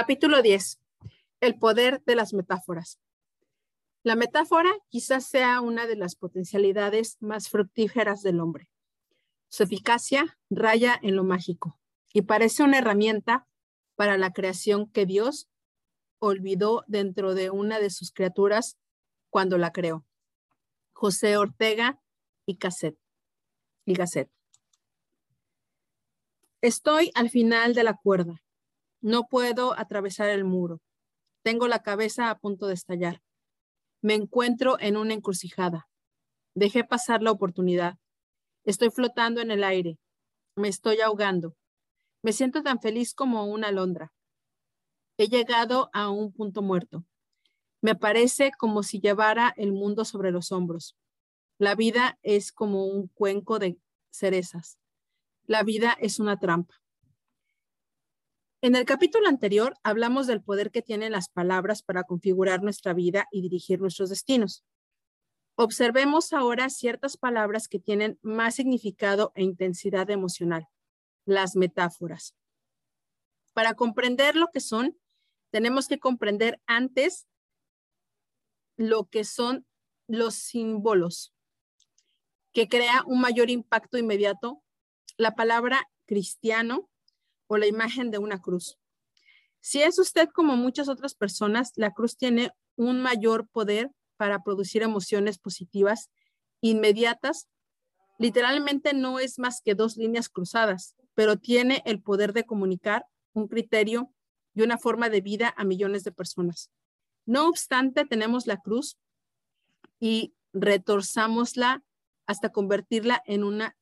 Capítulo 10. El poder de las metáforas. La metáfora quizás sea una de las potencialidades más fructíferas del hombre. Su eficacia raya en lo mágico y parece una herramienta para la creación que Dios olvidó dentro de una de sus criaturas cuando la creó. José Ortega y Gasset. Y Gasset. Estoy al final de la cuerda no puedo atravesar el muro. Tengo la cabeza a punto de estallar. Me encuentro en una encrucijada. Dejé pasar la oportunidad. Estoy flotando en el aire. Me estoy ahogando. Me siento tan feliz como una alondra. He llegado a un punto muerto. Me parece como si llevara el mundo sobre los hombros. La vida es como un cuenco de cerezas. La vida es una trampa. En el capítulo anterior hablamos del poder que tienen las palabras para configurar nuestra vida y dirigir nuestros destinos. Observemos ahora ciertas palabras que tienen más significado e intensidad emocional, las metáforas. Para comprender lo que son, tenemos que comprender antes lo que son los símbolos, que crea un mayor impacto inmediato. La palabra cristiano o la imagen de una cruz. Si es usted como muchas otras personas, la cruz tiene un mayor poder para producir emociones positivas inmediatas. Literalmente no es más que dos líneas cruzadas, pero tiene el poder de comunicar un criterio y una forma de vida a millones de personas. No obstante, tenemos la cruz y retorzámosla hasta convertirla en una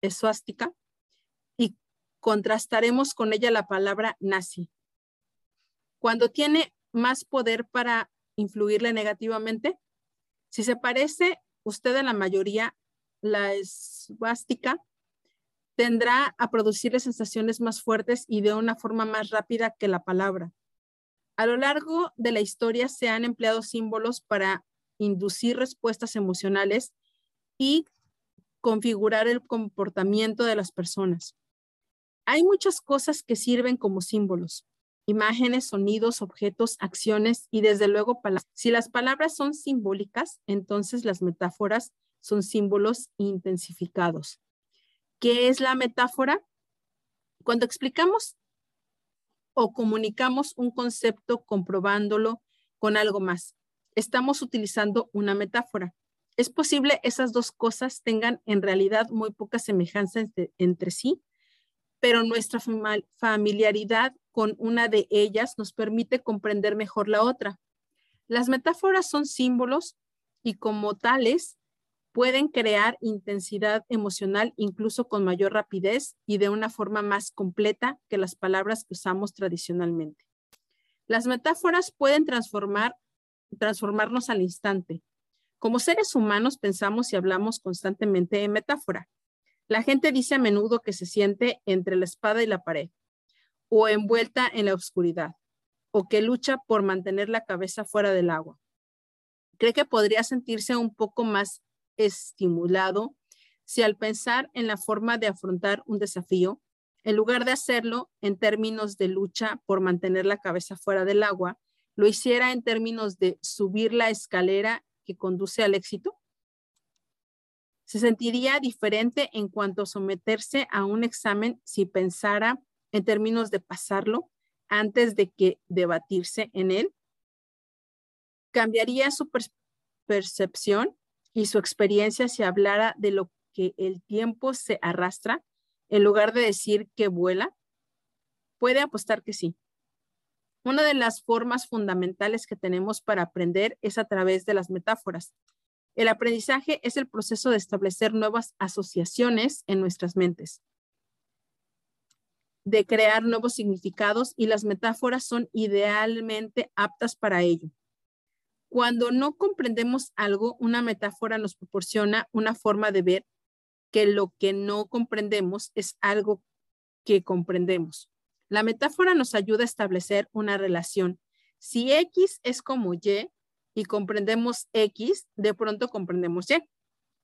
esvástica contrastaremos con ella la palabra nazi. Cuando tiene más poder para influirle negativamente, si se parece usted a la mayoría, la esvástica tendrá a producirle sensaciones más fuertes y de una forma más rápida que la palabra. A lo largo de la historia se han empleado símbolos para inducir respuestas emocionales y configurar el comportamiento de las personas. Hay muchas cosas que sirven como símbolos, imágenes, sonidos, objetos, acciones y desde luego palabras. Si las palabras son simbólicas, entonces las metáforas son símbolos intensificados. ¿Qué es la metáfora? Cuando explicamos o comunicamos un concepto comprobándolo con algo más, estamos utilizando una metáfora. Es posible esas dos cosas tengan en realidad muy poca semejanza entre, entre sí, pero nuestra familiaridad con una de ellas nos permite comprender mejor la otra. Las metáforas son símbolos y como tales pueden crear intensidad emocional incluso con mayor rapidez y de una forma más completa que las palabras que usamos tradicionalmente. Las metáforas pueden transformar, transformarnos al instante. Como seres humanos pensamos y hablamos constantemente en metáfora. La gente dice a menudo que se siente entre la espada y la pared, o envuelta en la oscuridad, o que lucha por mantener la cabeza fuera del agua. Cree que podría sentirse un poco más estimulado si al pensar en la forma de afrontar un desafío, en lugar de hacerlo en términos de lucha por mantener la cabeza fuera del agua, lo hiciera en términos de subir la escalera que conduce al éxito? Se sentiría diferente en cuanto a someterse a un examen si pensara en términos de pasarlo antes de que debatirse en él. Cambiaría su percepción y su experiencia si hablara de lo que el tiempo se arrastra en lugar de decir que vuela. Puede apostar que sí. Una de las formas fundamentales que tenemos para aprender es a través de las metáforas. El aprendizaje es el proceso de establecer nuevas asociaciones en nuestras mentes, de crear nuevos significados y las metáforas son idealmente aptas para ello. Cuando no comprendemos algo, una metáfora nos proporciona una forma de ver que lo que no comprendemos es algo que comprendemos. La metáfora nos ayuda a establecer una relación. Si X es como Y, y comprendemos X, de pronto comprendemos Y.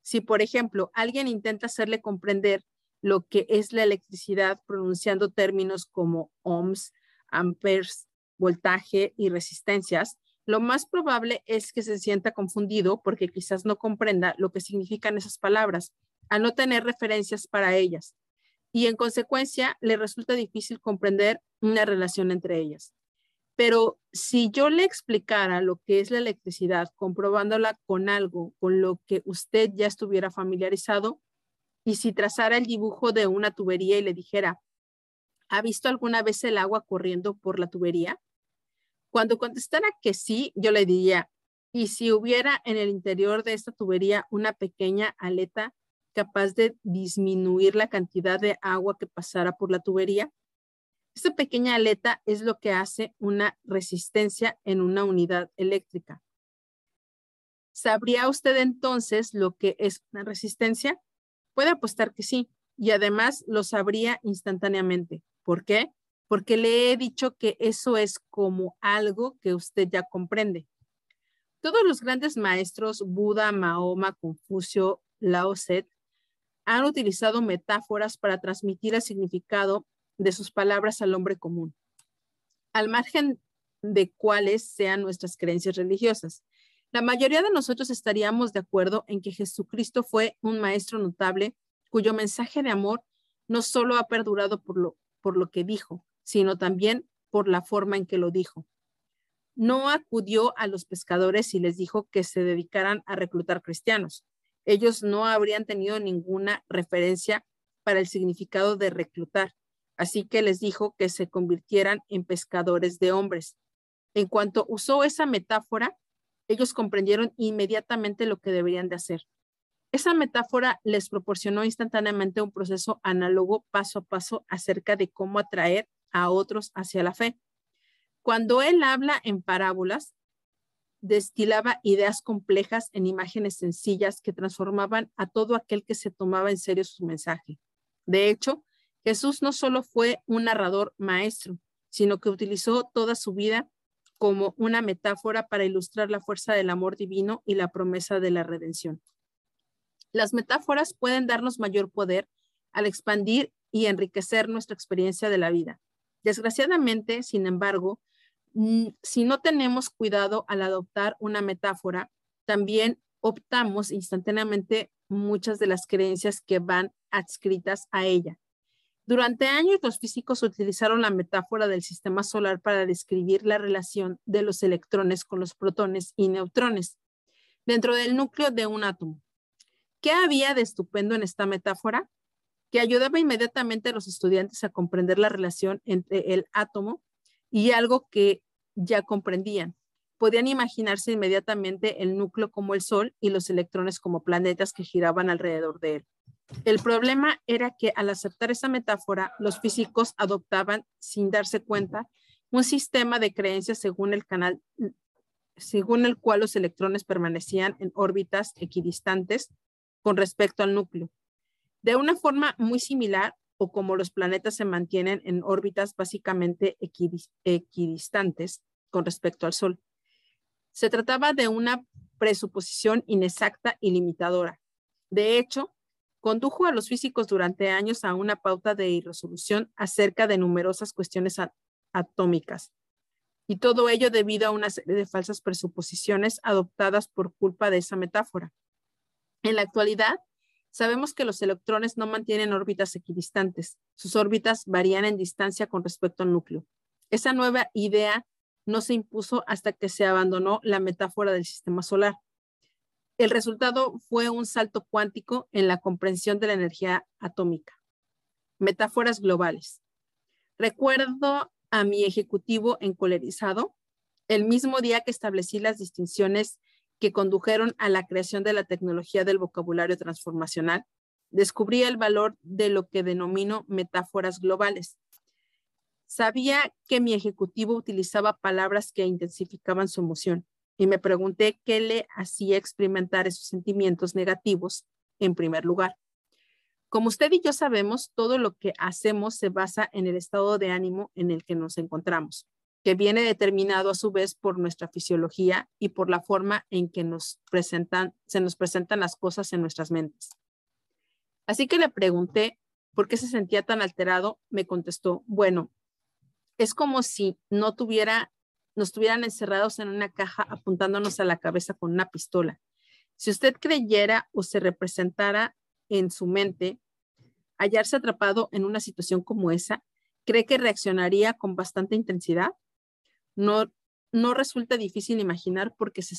Si, por ejemplo, alguien intenta hacerle comprender lo que es la electricidad pronunciando términos como ohms, amperes voltaje y resistencias, lo más probable es que se sienta confundido porque quizás no comprenda lo que significan esas palabras, al no tener referencias para ellas, y en consecuencia le resulta difícil comprender una relación entre ellas. Pero si yo le explicara lo que es la electricidad, comprobándola con algo con lo que usted ya estuviera familiarizado, y si trazara el dibujo de una tubería y le dijera, ¿ha visto alguna vez el agua corriendo por la tubería? Cuando contestara que sí, yo le diría, ¿y si hubiera en el interior de esta tubería una pequeña aleta capaz de disminuir la cantidad de agua que pasara por la tubería? Esta pequeña aleta es lo que hace una resistencia en una unidad eléctrica. ¿Sabría usted entonces lo que es una resistencia? Puede apostar que sí, y además lo sabría instantáneamente. ¿Por qué? Porque le he dicho que eso es como algo que usted ya comprende. Todos los grandes maestros, Buda, Mahoma, Confucio, Lao Tse, han utilizado metáforas para transmitir el significado de sus palabras al hombre común, al margen de cuáles sean nuestras creencias religiosas. La mayoría de nosotros estaríamos de acuerdo en que Jesucristo fue un maestro notable cuyo mensaje de amor no solo ha perdurado por lo, por lo que dijo, sino también por la forma en que lo dijo. No acudió a los pescadores y les dijo que se dedicaran a reclutar cristianos. Ellos no habrían tenido ninguna referencia para el significado de reclutar, así que les dijo que se convirtieran en pescadores de hombres. En cuanto usó esa metáfora, ellos comprendieron inmediatamente lo que deberían de hacer. Esa metáfora les proporcionó instantáneamente un proceso análogo paso a paso acerca de cómo atraer a otros hacia la fe. Cuando él habla en parábolas, destilaba ideas complejas en imágenes sencillas que transformaban a todo aquel que se tomaba en serio su mensaje. De hecho, Jesús no solo fue un narrador maestro, sino que utilizó toda su vida como una metáfora para ilustrar la fuerza del amor divino y la promesa de la redención. Las metáforas pueden darnos mayor poder al expandir y enriquecer nuestra experiencia de la vida. Desgraciadamente, sin embargo, mm, si no tenemos cuidado al adoptar una metáfora, también optamos instantáneamente muchas de las creencias que van adscritas a ella. Durante años los físicos utilizaron la metáfora del sistema solar para describir la relación de los electrones con los protones y neutrones dentro del núcleo de un átomo. ¿Qué había de estupendo en esta metáfora? Que ayudaba inmediatamente a los estudiantes a comprender la relación entre el átomo y algo que ya comprendían. Podían imaginarse inmediatamente el núcleo como el Sol y los electrones como planetas que giraban alrededor de él. El problema era que al aceptar esa metáfora, los físicos adoptaban, sin darse cuenta, un sistema de creencias según el canal, según el cual los electrones permanecían en órbitas equidistantes con respecto al núcleo. De una forma muy similar, o como los planetas se mantienen en órbitas básicamente equidistantes con respecto al Sol. Se trataba de una presuposición inexacta y limitadora. De hecho, condujo a los físicos durante años a una pauta de irresolución acerca de numerosas cuestiones atómicas. Y todo ello debido a una serie de falsas presuposiciones adoptadas por culpa de esa metáfora. En la actualidad, sabemos que los electrones no mantienen órbitas equidistantes. Sus órbitas varían en distancia con respecto al núcleo. Esa nueva idea no se impuso hasta que se abandonó la metáfora del sistema solar. El resultado fue un salto cuántico en la comprensión de la energía atómica. Metáforas globales. Recuerdo a mi ejecutivo encolerizado el mismo día que establecí las distinciones que condujeron a la creación de la tecnología del vocabulario transformacional. Descubrí el valor de lo que denomino metáforas globales. Sabía que mi ejecutivo utilizaba palabras que intensificaban su emoción y me pregunté qué le hacía experimentar esos sentimientos negativos en primer lugar. Como usted y yo sabemos, todo lo que hacemos se basa en el estado de ánimo en el que nos encontramos, que viene determinado a su vez por nuestra fisiología y por la forma en que nos presentan, se nos presentan las cosas en nuestras mentes. Así que le pregunté por qué se sentía tan alterado. Me contestó, bueno, es como si no tuviera, nos tuvieran encerrados en una caja apuntándonos a la cabeza con una pistola. Si usted creyera o se representara en su mente hallarse atrapado en una situación como esa, ¿cree que reaccionaría con bastante intensidad? No, no resulta difícil imaginar porque se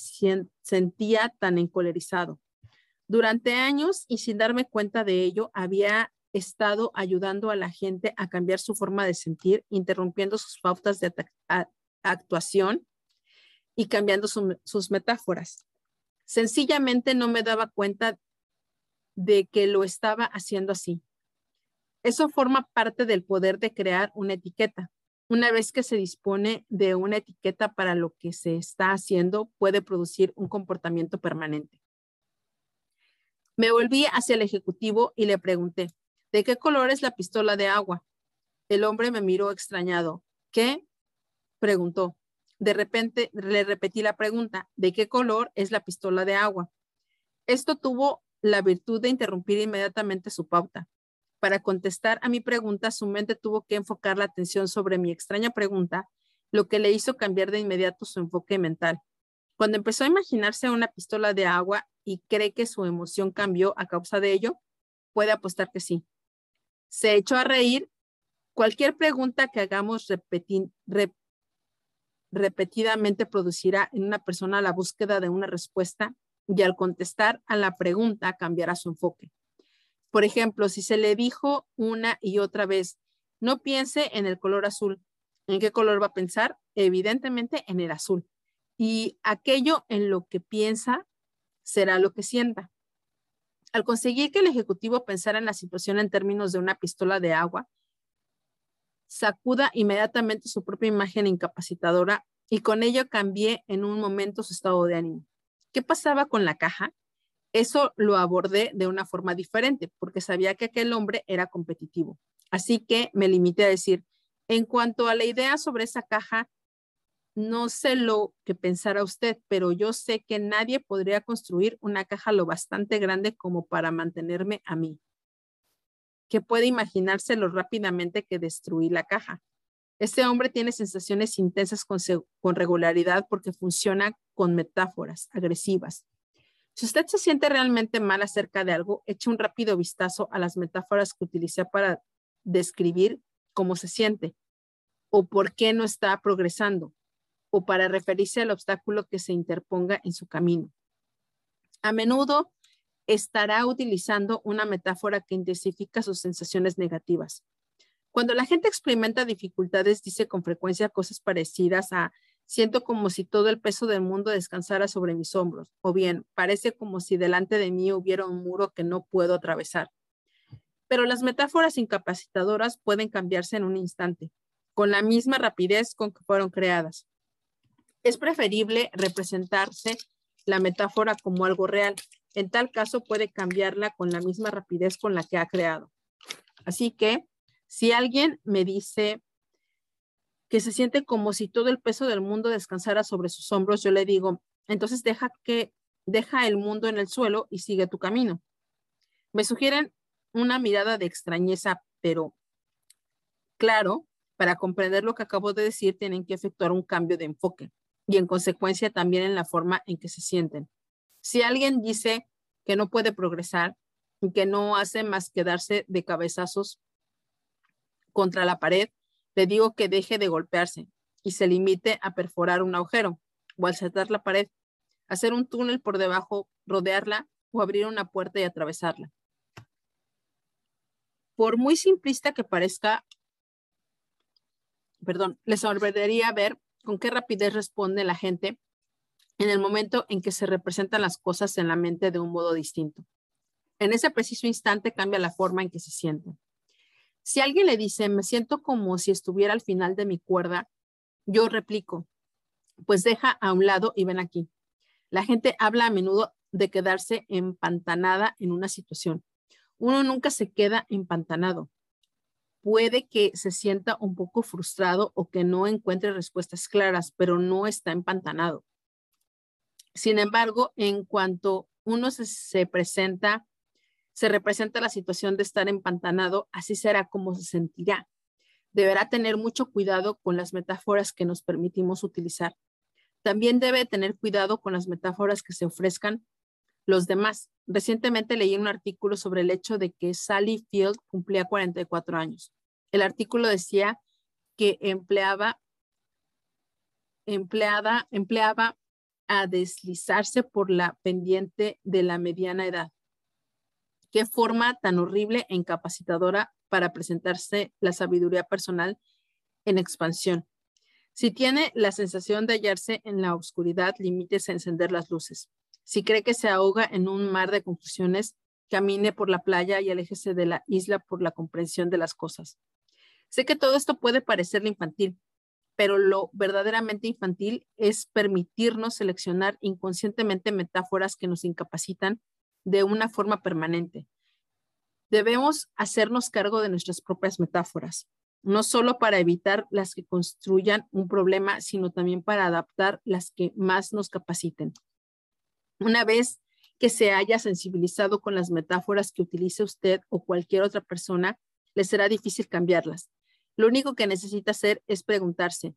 sentía tan encolerizado. Durante años y sin darme cuenta de ello, había estado ayudando a la gente a cambiar su forma de sentir, interrumpiendo sus pautas de actuación y cambiando sus metáforas. Sencillamente no me daba cuenta de que lo estaba haciendo así. Eso forma parte del poder de crear una etiqueta. Una vez que se dispone de una etiqueta para lo que se está haciendo, puede producir un comportamiento permanente. Me volví hacia el ejecutivo y le pregunté, ¿de qué color es la pistola de agua? El hombre me miró extrañado. ¿Qué? Preguntó. De repente le repetí la pregunta, ¿de qué color es la pistola de agua? Esto tuvo la virtud de interrumpir inmediatamente su pauta. Para contestar a mi pregunta, su mente tuvo que enfocar la atención sobre mi extraña pregunta, lo que le hizo cambiar de inmediato su enfoque mental. Cuando empezó a imaginarse una pistola de agua y cree que su emoción cambió a causa de ello, puede apostar que sí. Se echó a reír. Cualquier pregunta que hagamos repetidamente producirá en una persona la búsqueda de una respuesta y al contestar a la pregunta cambiará su enfoque. Por ejemplo, si se le dijo una y otra vez, no piense en el color azul, ¿en qué color va a pensar? Evidentemente en el azul. Y aquello en lo que piensa será lo que sienta. Al conseguir que el ejecutivo pensara en la situación en términos de una pistola de agua, sacuda inmediatamente su propia imagen incapacitadora y con ello cambié en un momento su estado de ánimo. ¿Qué pasaba con la caja? Eso lo abordé de una forma diferente porque sabía que aquel hombre era competitivo. Así que me limité a decir, en cuanto a la idea sobre esa caja, no sé lo que pensara usted, pero yo sé que nadie podría construir una caja lo bastante grande como para mantenerme a mí. Que puede imaginárselo rápidamente que destruí la caja. Este hombre tiene sensaciones intensas con, regularidad porque funciona con metáforas agresivas. Si usted se siente realmente mal acerca de algo, eche un rápido vistazo a las metáforas que utilicé para describir cómo se siente o por qué no está progresando o para referirse al obstáculo que se interponga en su camino. A menudo estará utilizando una metáfora que intensifica sus sensaciones negativas. Cuando la gente experimenta dificultades, dice con frecuencia cosas parecidas a siento como si todo el peso del mundo descansara sobre mis hombros, o bien parece como si delante de mí hubiera un muro que no puedo atravesar. Pero las metáforas incapacitadoras pueden cambiarse en un instante, con la misma rapidez con que fueron creadas es preferible representarse la metáfora como algo real. En tal caso puede cambiarla con la misma rapidez con la que ha creado. Así que si alguien me dice que se siente como si todo el peso del mundo descansara sobre sus hombros, yo le digo, entonces deja que deja el mundo en el suelo y sigue tu camino. Me sugieren una mirada de extrañeza, pero claro, para comprender lo que acabo de decir, tienen que efectuar un cambio de enfoque y en consecuencia también en la forma en que se sienten. Si alguien dice que no puede progresar y que no hace más que darse de cabezazos contra la pared, le digo que deje de golpearse y se limite a perforar un agujero o al saltar la pared, hacer un túnel por debajo, rodearla o abrir una puerta y atravesarla. Por muy simplista que parezca, perdón, les sorprendería ver con qué rapidez responde la gente en el momento en que se representan las cosas en la mente de un modo distinto. En ese preciso instante cambia la forma en que se sienten. Si alguien le dice, me siento como si estuviera al final de mi cuerda, yo replico, pues deja a un lado y ven aquí. La gente habla a menudo de quedarse empantanada en una situación. Uno nunca se queda empantanado puede que se sienta un poco frustrado o que no encuentre respuestas claras, pero no está empantanado. Sin embargo, en cuanto uno se, presenta, se representa la situación de estar empantanado, así será como se sentirá. Deberá tener mucho cuidado con las metáforas que nos permitimos utilizar. También debe tener cuidado con las metáforas que se ofrezcan los demás. Recientemente leí un artículo sobre el hecho de que Sally Field cumplía 44 años. El artículo decía que empleaba, empleada, empleaba a deslizarse por la pendiente de la mediana edad. Qué forma tan horrible e incapacitadora para presentarse la sabiduría personal en expansión. Si tiene la sensación de hallarse en la oscuridad, limítese a encender las luces. Si cree que se ahoga en un mar de confusiones, camine por la playa y aléjese de la isla por la comprensión de las cosas. Sé que todo esto puede parecerle infantil, pero lo verdaderamente infantil es permitirnos seleccionar inconscientemente metáforas que nos incapacitan de una forma permanente. Debemos hacernos cargo de nuestras propias metáforas, no solo para evitar las que construyan un problema, sino también para adaptar las que más nos capaciten. Una vez que se haya sensibilizado con las metáforas que utilice usted o cualquier otra persona, le será difícil cambiarlas. Lo único que necesita hacer es preguntarse,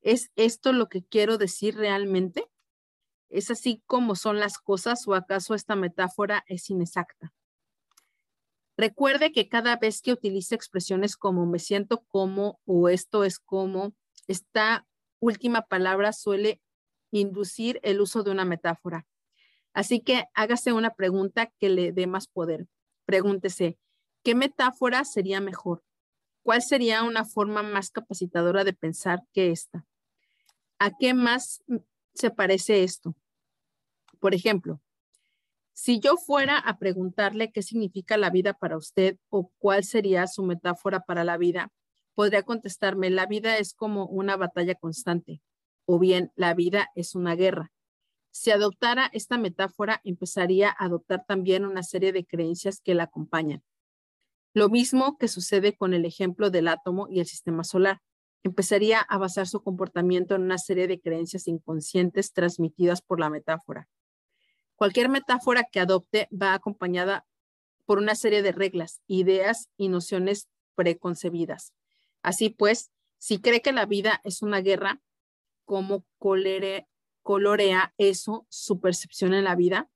¿es esto lo que quiero decir realmente? ¿Es así como son las cosas o acaso esta metáfora es inexacta? Recuerde que cada vez que utilice expresiones como me siento como o esto es como, esta última palabra suele inducir el uso de una metáfora. Así que hágase una pregunta que le dé más poder. Pregúntese, ¿qué metáfora sería mejor? ¿Cuál sería una forma más capacitadora de pensar que esta? ¿A qué más se parece esto? Por ejemplo, si yo fuera a preguntarle qué significa la vida para usted o cuál sería su metáfora para la vida, podría contestarme, la vida es como una batalla constante o bien la vida es una guerra. Si adoptara esta metáfora, empezaría a adoptar también una serie de creencias que la acompañan. Lo mismo que sucede con el ejemplo del átomo y el sistema solar empezaría a basar su comportamiento en una serie de creencias inconscientes transmitidas por la metáfora. Cualquier metáfora que adopte va acompañada por una serie de reglas, ideas y nociones preconcebidas. Así pues, si cree que la vida es una guerra, ¿cómo colorea eso su percepción en la vida?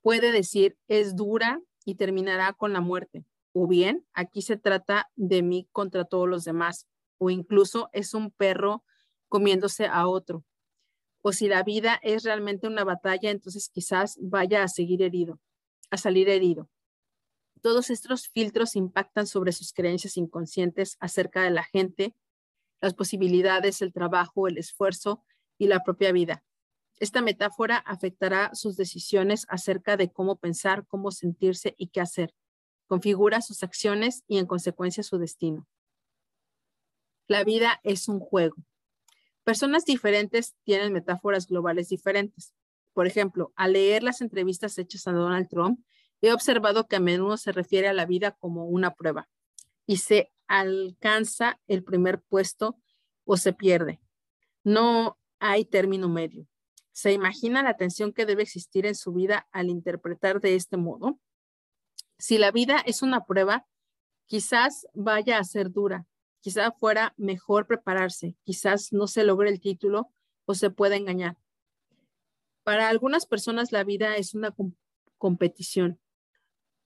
Puede decir, es dura y terminará con la muerte. O bien, aquí se trata de mí contra todos los demás o incluso es un perro comiéndose a otro. O si la vida es realmente una batalla, entonces quizás vaya a seguir herido, a salir herido. Todos estos filtros impactan sobre sus creencias inconscientes acerca de la gente, las posibilidades, el trabajo, el esfuerzo y la propia vida. Esta metáfora afectará sus decisiones acerca de cómo pensar, cómo sentirse y qué hacer. Configura sus acciones y en consecuencia su destino. La vida es un juego. Personas diferentes tienen metáforas globales diferentes. Por ejemplo, al leer las entrevistas hechas a Donald Trump, he observado que a menudo se refiere a la vida como una prueba y se alcanza el primer puesto o se pierde. No hay término medio. ¿Se imagina la tensión que debe existir en su vida al interpretar de este modo? Si la vida es una prueba, quizás vaya a ser dura, Quizás fuera mejor prepararse, quizás no se logre el título o se pueda engañar. Para algunas personas la vida es una competición.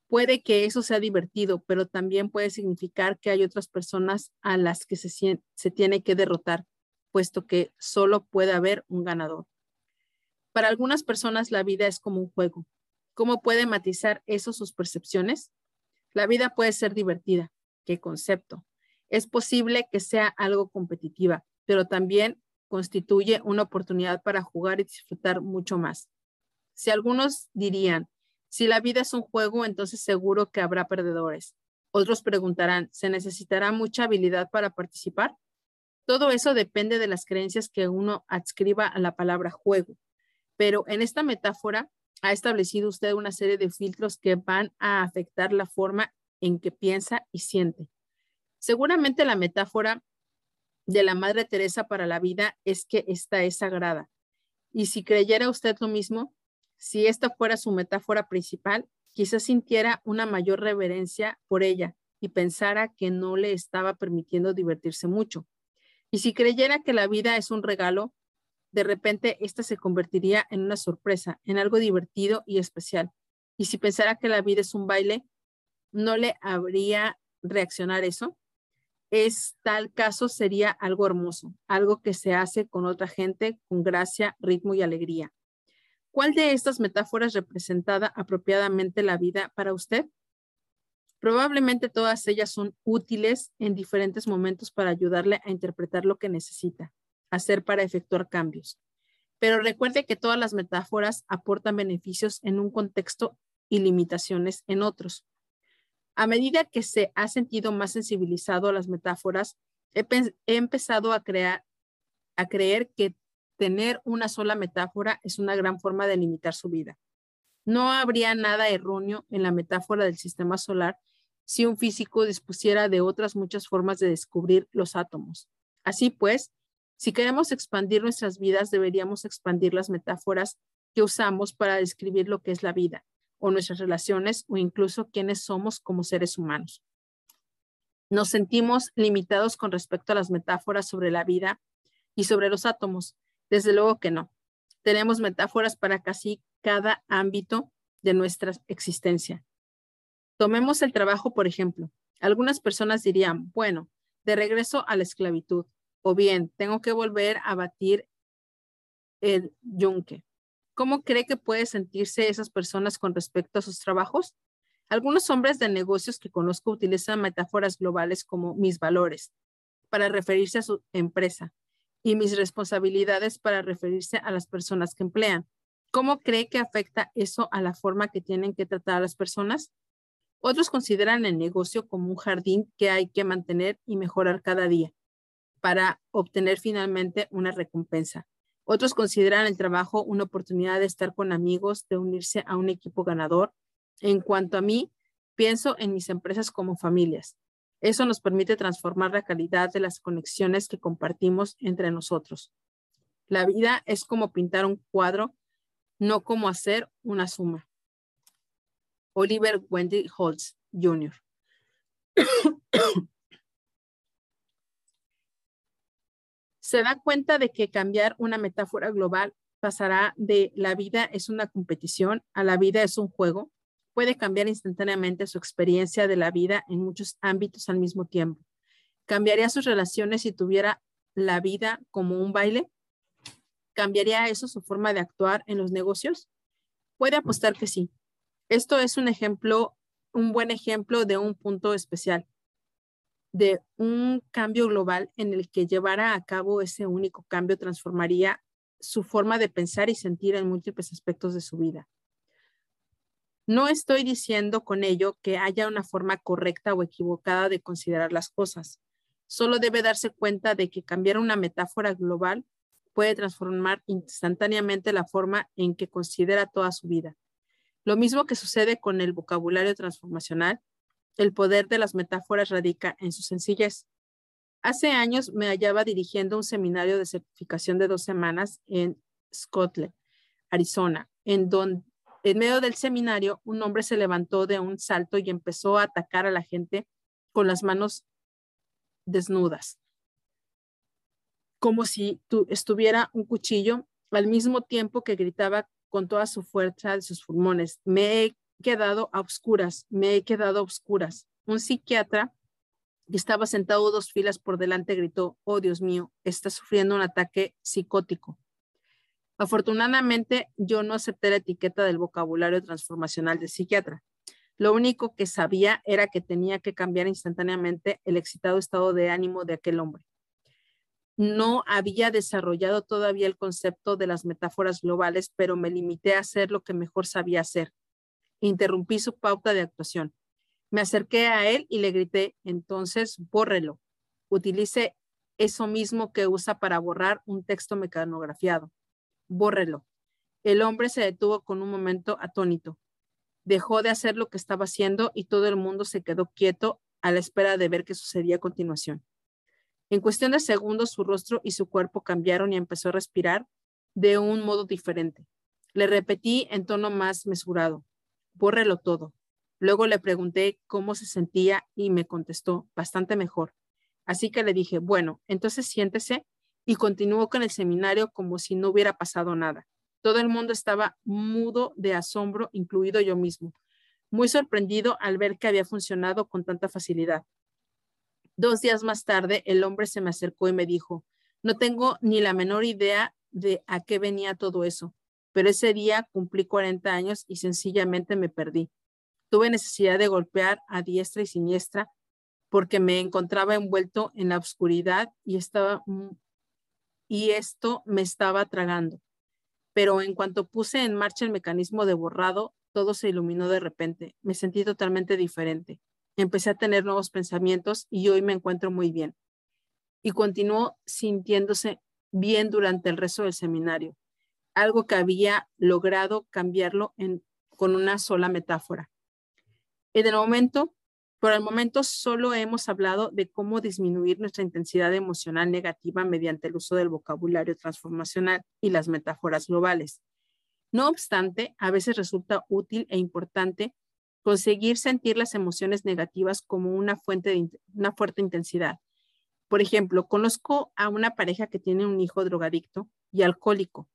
Puede que eso sea divertido, pero también puede significar que hay otras personas a las que se, se tiene que derrotar, puesto que solo puede haber un ganador. Para algunas personas la vida es como un juego. ¿Cómo puede matizar eso sus percepciones? La vida puede ser divertida. ¿Qué concepto? es posible que sea algo competitiva, pero también constituye una oportunidad para jugar y disfrutar mucho más. Si algunos dirían, si la vida es un juego, entonces seguro que habrá perdedores. Otros preguntarán, ¿se necesitará mucha habilidad para participar? Todo eso depende de las creencias que uno adscriba a la palabra juego. Pero en esta metáfora ha establecido usted una serie de filtros que van a afectar la forma en que piensa y siente. Seguramente la metáfora de la Madre Teresa para la vida es que esta es sagrada. Y si creyera usted lo mismo, si esta fuera su metáfora principal, quizás sintiera una mayor reverencia por ella y pensara que no le estaba permitiendo divertirse mucho. Y si creyera que la vida es un regalo, de repente esta se convertiría en una sorpresa, en algo divertido y especial. Y si pensara que la vida es un baile, ¿no le habría reaccionar eso? Es tal caso sería algo hermoso, algo que se hace con otra gente con gracia, ritmo y alegría. ¿Cuál de estas metáforas representada apropiadamente la vida para usted? Probablemente todas ellas son útiles en diferentes momentos para ayudarle a interpretar lo que necesita hacer para efectuar cambios. Pero recuerde que todas las metáforas aportan beneficios en un contexto y limitaciones en otros. A medida que se ha sentido más sensibilizado a las metáforas, he, empezado a creer que tener una sola metáfora es una gran forma de limitar su vida. No habría nada erróneo en la metáfora del sistema solar si un físico dispusiera de otras muchas formas de descubrir los átomos. Así pues, si queremos expandir nuestras vidas, deberíamos expandir las metáforas que usamos para describir lo que es la vida, o nuestras relaciones, o incluso quiénes somos como seres humanos. Nos sentimos limitados con respecto a las metáforas sobre la vida y sobre los átomos, desde luego que no. Tenemos metáforas para casi cada ámbito de nuestra existencia. Tomemos el trabajo, por ejemplo. Algunas personas dirían, bueno, de regreso a la esclavitud, o bien, tengo que volver a batir el yunque. ¿Cómo cree que pueden sentirse esas personas con respecto a sus trabajos? Algunos hombres de negocios que conozco utilizan metáforas globales como mis valores para referirse a su empresa y mis responsabilidades para referirse a las personas que emplean. ¿Cómo cree que afecta eso a la forma que tienen que tratar a las personas? Otros consideran el negocio como un jardín que hay que mantener y mejorar cada día para obtener finalmente una recompensa. Otros consideran el trabajo una oportunidad de estar con amigos, de unirse a un equipo ganador. En cuanto a mí, pienso en mis empresas como familias. Eso nos permite transformar la calidad de las conexiones que compartimos entre nosotros. La vida es como pintar un cuadro, no como hacer una suma. Oliver Wendy Holtz, Jr. Se da cuenta de que cambiar una metáfora global pasará de la vida es una competición a la vida es un juego puede cambiar instantáneamente su experiencia de la vida en muchos ámbitos al mismo tiempo. ¿Cambiaría sus relaciones si tuviera la vida como un baile? ¿Cambiaría eso su forma de actuar en los negocios? Puede apostar que sí. Esto es un ejemplo, un buen ejemplo de un punto especial, de un cambio global en el que llevara a cabo ese único cambio transformaría su forma de pensar y sentir en múltiples aspectos de su vida. No estoy diciendo con ello que haya una forma correcta o equivocada de considerar las cosas. Solo debe darse cuenta de que cambiar una metáfora global puede transformar instantáneamente la forma en que considera toda su vida. Lo mismo que sucede con el vocabulario transformacional, el poder de las metáforas radica en su sencillez. Hace años me hallaba dirigiendo un seminario de certificación de dos semanas en Scotland, Arizona, en donde en medio del seminario, un hombre se levantó de un salto y empezó a atacar a la gente con las manos desnudas, como si estuviera un cuchillo, al mismo tiempo que gritaba con toda su fuerza de sus pulmones, me he quedado a oscuras, me he quedado a oscuras. Un psiquiatra que estaba sentado dos filas por delante gritó, oh Dios mío, está sufriendo un ataque psicótico. Afortunadamente, yo no acepté la etiqueta del vocabulario transformacional de psiquiatra. Lo único que sabía era que tenía que cambiar instantáneamente el excitado estado de ánimo de aquel hombre. No había desarrollado todavía el concepto de las metáforas globales, pero me limité a hacer lo que mejor sabía hacer. Interrumpí su pauta de actuación. Me acerqué a él y le grité, entonces, bórrelo. Utilice eso mismo que usa para borrar un texto mecanografiado bórrelo. El hombre se detuvo con un momento atónito. Dejó de hacer lo que estaba haciendo y todo el mundo se quedó quieto a la espera de ver qué sucedía a continuación. En cuestión de segundos, su rostro y su cuerpo cambiaron y empezó a respirar de un modo diferente. Le repetí en tono más mesurado, bórrelo todo. Luego le pregunté cómo se sentía y me contestó bastante mejor. Así que le dije, bueno, entonces siéntese y continuó con el seminario como si no hubiera pasado nada. Todo el mundo estaba mudo de asombro, incluido yo mismo, muy sorprendido al ver que había funcionado con tanta facilidad. Dos días más tarde, el hombre se me acercó y me dijo, no tengo ni la menor idea de a qué venía todo eso, pero ese día cumplí 40 años y sencillamente me perdí. Tuve necesidad de golpear a diestra y siniestra porque me encontraba envuelto en la oscuridad y estaba y esto me estaba tragando. Pero en cuanto puse en marcha el mecanismo de borrado, todo se iluminó de repente. Me sentí totalmente diferente. Empecé a tener nuevos pensamientos y hoy me encuentro muy bien. Y continuó sintiéndose bien durante el resto del seminario, algo que había logrado cambiarlo con una sola metáfora. En el momento, por el momento solo hemos hablado de cómo disminuir nuestra intensidad emocional negativa mediante el uso del vocabulario transformacional y las metáforas globales. No obstante, a veces resulta útil e importante conseguir sentir las emociones negativas como una fuente de una fuerte intensidad. Por ejemplo, conozco a una pareja que tiene un hijo drogadicto y alcohólico.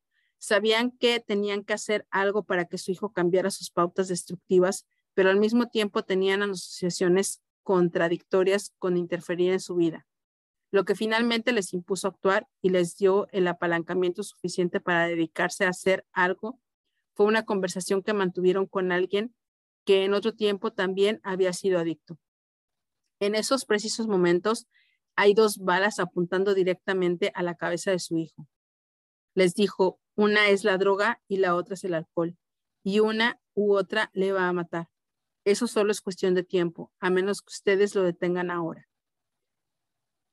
Sabían que tenían que hacer algo para que su hijo cambiara sus pautas destructivas, pero al mismo tiempo tenían asociaciones contradictorias con interferir en su vida, lo que finalmente les impuso actuar y les dio el apalancamiento suficiente para dedicarse a hacer algo. Fue una conversación que mantuvieron con alguien que en otro tiempo también había sido adicto. En esos precisos momentos hay dos balas apuntando directamente a la cabeza de su hijo. Les dijo, una es la droga y la otra es el alcohol, y una u otra le va a matar. Eso solo es cuestión de tiempo, a menos que ustedes lo detengan ahora.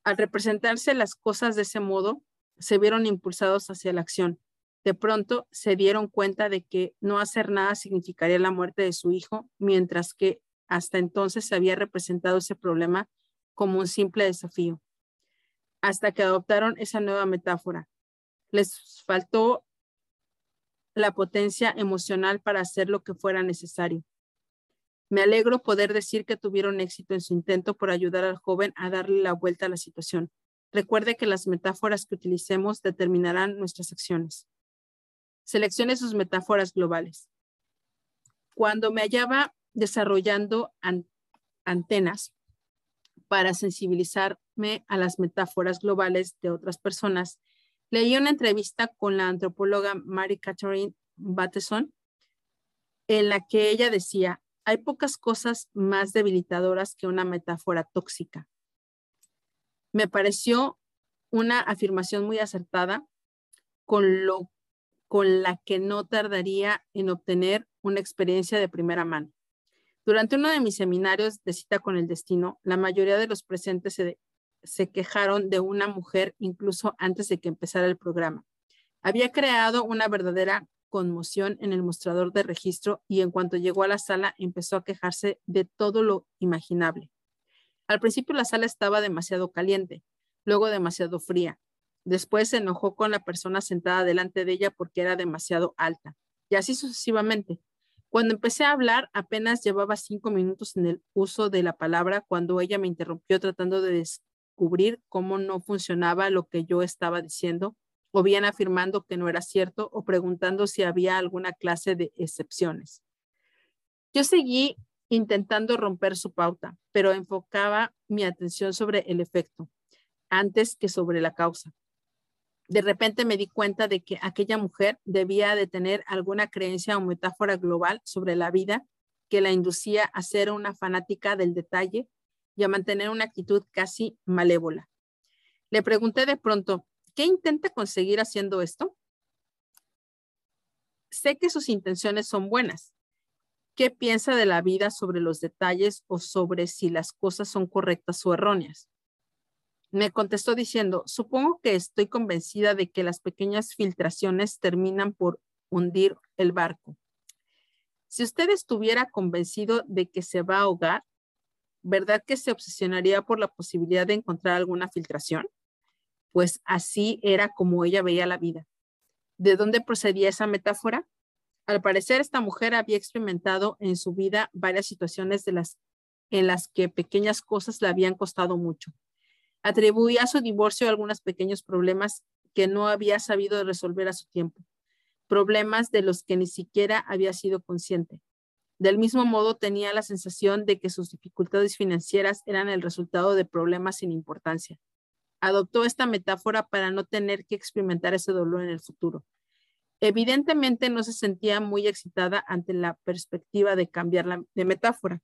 Al representarse las cosas de ese modo, se vieron impulsados hacia la acción. De pronto se dieron cuenta de que no hacer nada significaría la muerte de su hijo, mientras que hasta entonces se había representado ese problema como un simple desafío. Hasta que adoptaron esa nueva metáfora. Les faltó la potencia emocional para hacer lo que fuera necesario. Me alegro poder decir que tuvieron éxito en su intento por ayudar al joven a darle la vuelta a la situación. Recuerde que las metáforas que utilicemos determinarán nuestras acciones. Seleccione sus metáforas globales. Cuando me hallaba desarrollando antenas para sensibilizarme a las metáforas globales de otras personas, leí una entrevista con la antropóloga Mary Catherine Bateson, en la que ella decía, hay pocas cosas más debilitadoras que una metáfora tóxica. Me pareció una afirmación muy acertada con, lo, con la que no tardaría en obtener una experiencia de primera mano. Durante uno de mis seminarios de cita con el destino, la mayoría de los presentes se, se quejaron de una mujer incluso antes de que empezara el programa. Había creado una verdadera conmoción en el mostrador de registro y en cuanto llegó a la sala empezó a quejarse de todo lo imaginable. Al principio la sala estaba demasiado caliente, luego demasiado fría. Después se enojó con la persona sentada delante de ella porque era demasiado alta, y así sucesivamente. Cuando empecé a hablar, apenas llevaba cinco minutos en el uso de la palabra cuando ella me interrumpió tratando de descubrir cómo no funcionaba lo que yo estaba diciendo o bien afirmando que no era cierto o preguntando si había alguna clase de excepciones. Yo seguí intentando romper su pauta, pero enfocaba mi atención sobre el efecto antes que sobre la causa. De repente me di cuenta de que aquella mujer debía de tener alguna creencia o metáfora global sobre la vida que la inducía a ser una fanática del detalle y a mantener una actitud casi malévola. Le pregunté de pronto, ¿Qué intenta conseguir haciendo esto? Sé que sus intenciones son buenas. ¿Qué piensa de la vida sobre los detalles o sobre si las cosas son correctas o erróneas? Me contestó diciendo, supongo que estoy convencida de que las pequeñas filtraciones terminan por hundir el barco. Si usted estuviera convencido de que se va a ahogar, ¿verdad que se obsesionaría por la posibilidad de encontrar alguna filtración? pues así era como ella veía la vida. ¿De dónde procedía esa metáfora? Al parecer, esta mujer había experimentado en su vida varias situaciones en las que pequeñas cosas le habían costado mucho. Atribuía a su divorcio algunos pequeños problemas que no había sabido resolver a su tiempo, problemas de los que ni siquiera había sido consciente. Del mismo modo, tenía la sensación de que sus dificultades financieras eran el resultado de problemas sin importancia. Adoptó esta metáfora para no tener que experimentar ese dolor en el futuro. Evidentemente no se sentía muy excitada ante la perspectiva de cambiar la de metáfora.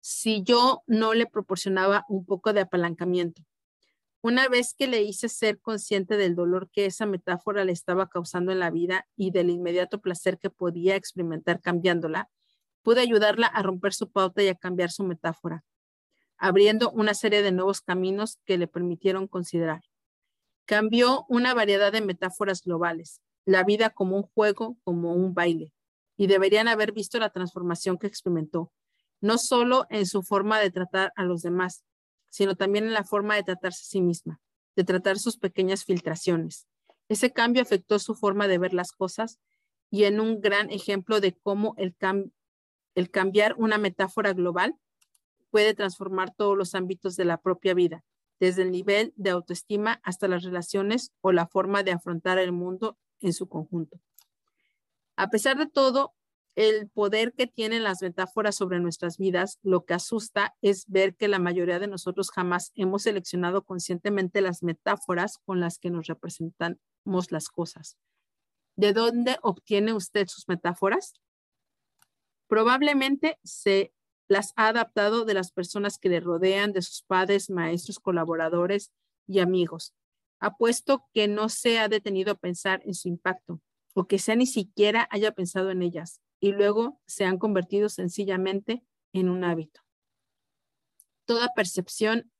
Si yo no le proporcionaba un poco de apalancamiento. Una vez que le hice ser consciente del dolor que esa metáfora le estaba causando en la vida y del inmediato placer que podía experimentar cambiándola, pude ayudarla a romper su pauta y a cambiar su metáfora, abriendo una serie de nuevos caminos que le permitieron considerar. Cambió una variedad de metáforas globales, la vida como un juego, como un baile, y deberían haber visto la transformación que experimentó, no solo en su forma de tratar a los demás, sino también en la forma de tratarse a sí misma, de tratar sus pequeñas filtraciones. Ese cambio afectó su forma de ver las cosas y en un gran ejemplo de cómo el, el cambiar una metáfora global puede transformar todos los ámbitos de la propia vida, desde el nivel de autoestima hasta las relaciones o la forma de afrontar el mundo en su conjunto. A pesar de todo, el poder que tienen las metáforas sobre nuestras vidas, lo que asusta es ver que la mayoría de nosotros jamás hemos seleccionado conscientemente las metáforas con las que nos representamos las cosas. ¿De dónde obtiene usted sus metáforas? Probablemente se las ha adaptado de las personas que le rodean, de sus padres, maestros, colaboradores y amigos. Apuesto que no se ha detenido a pensar en su impacto o que sea ni siquiera haya pensado en ellas y luego se han convertido sencillamente en un hábito. Toda percepción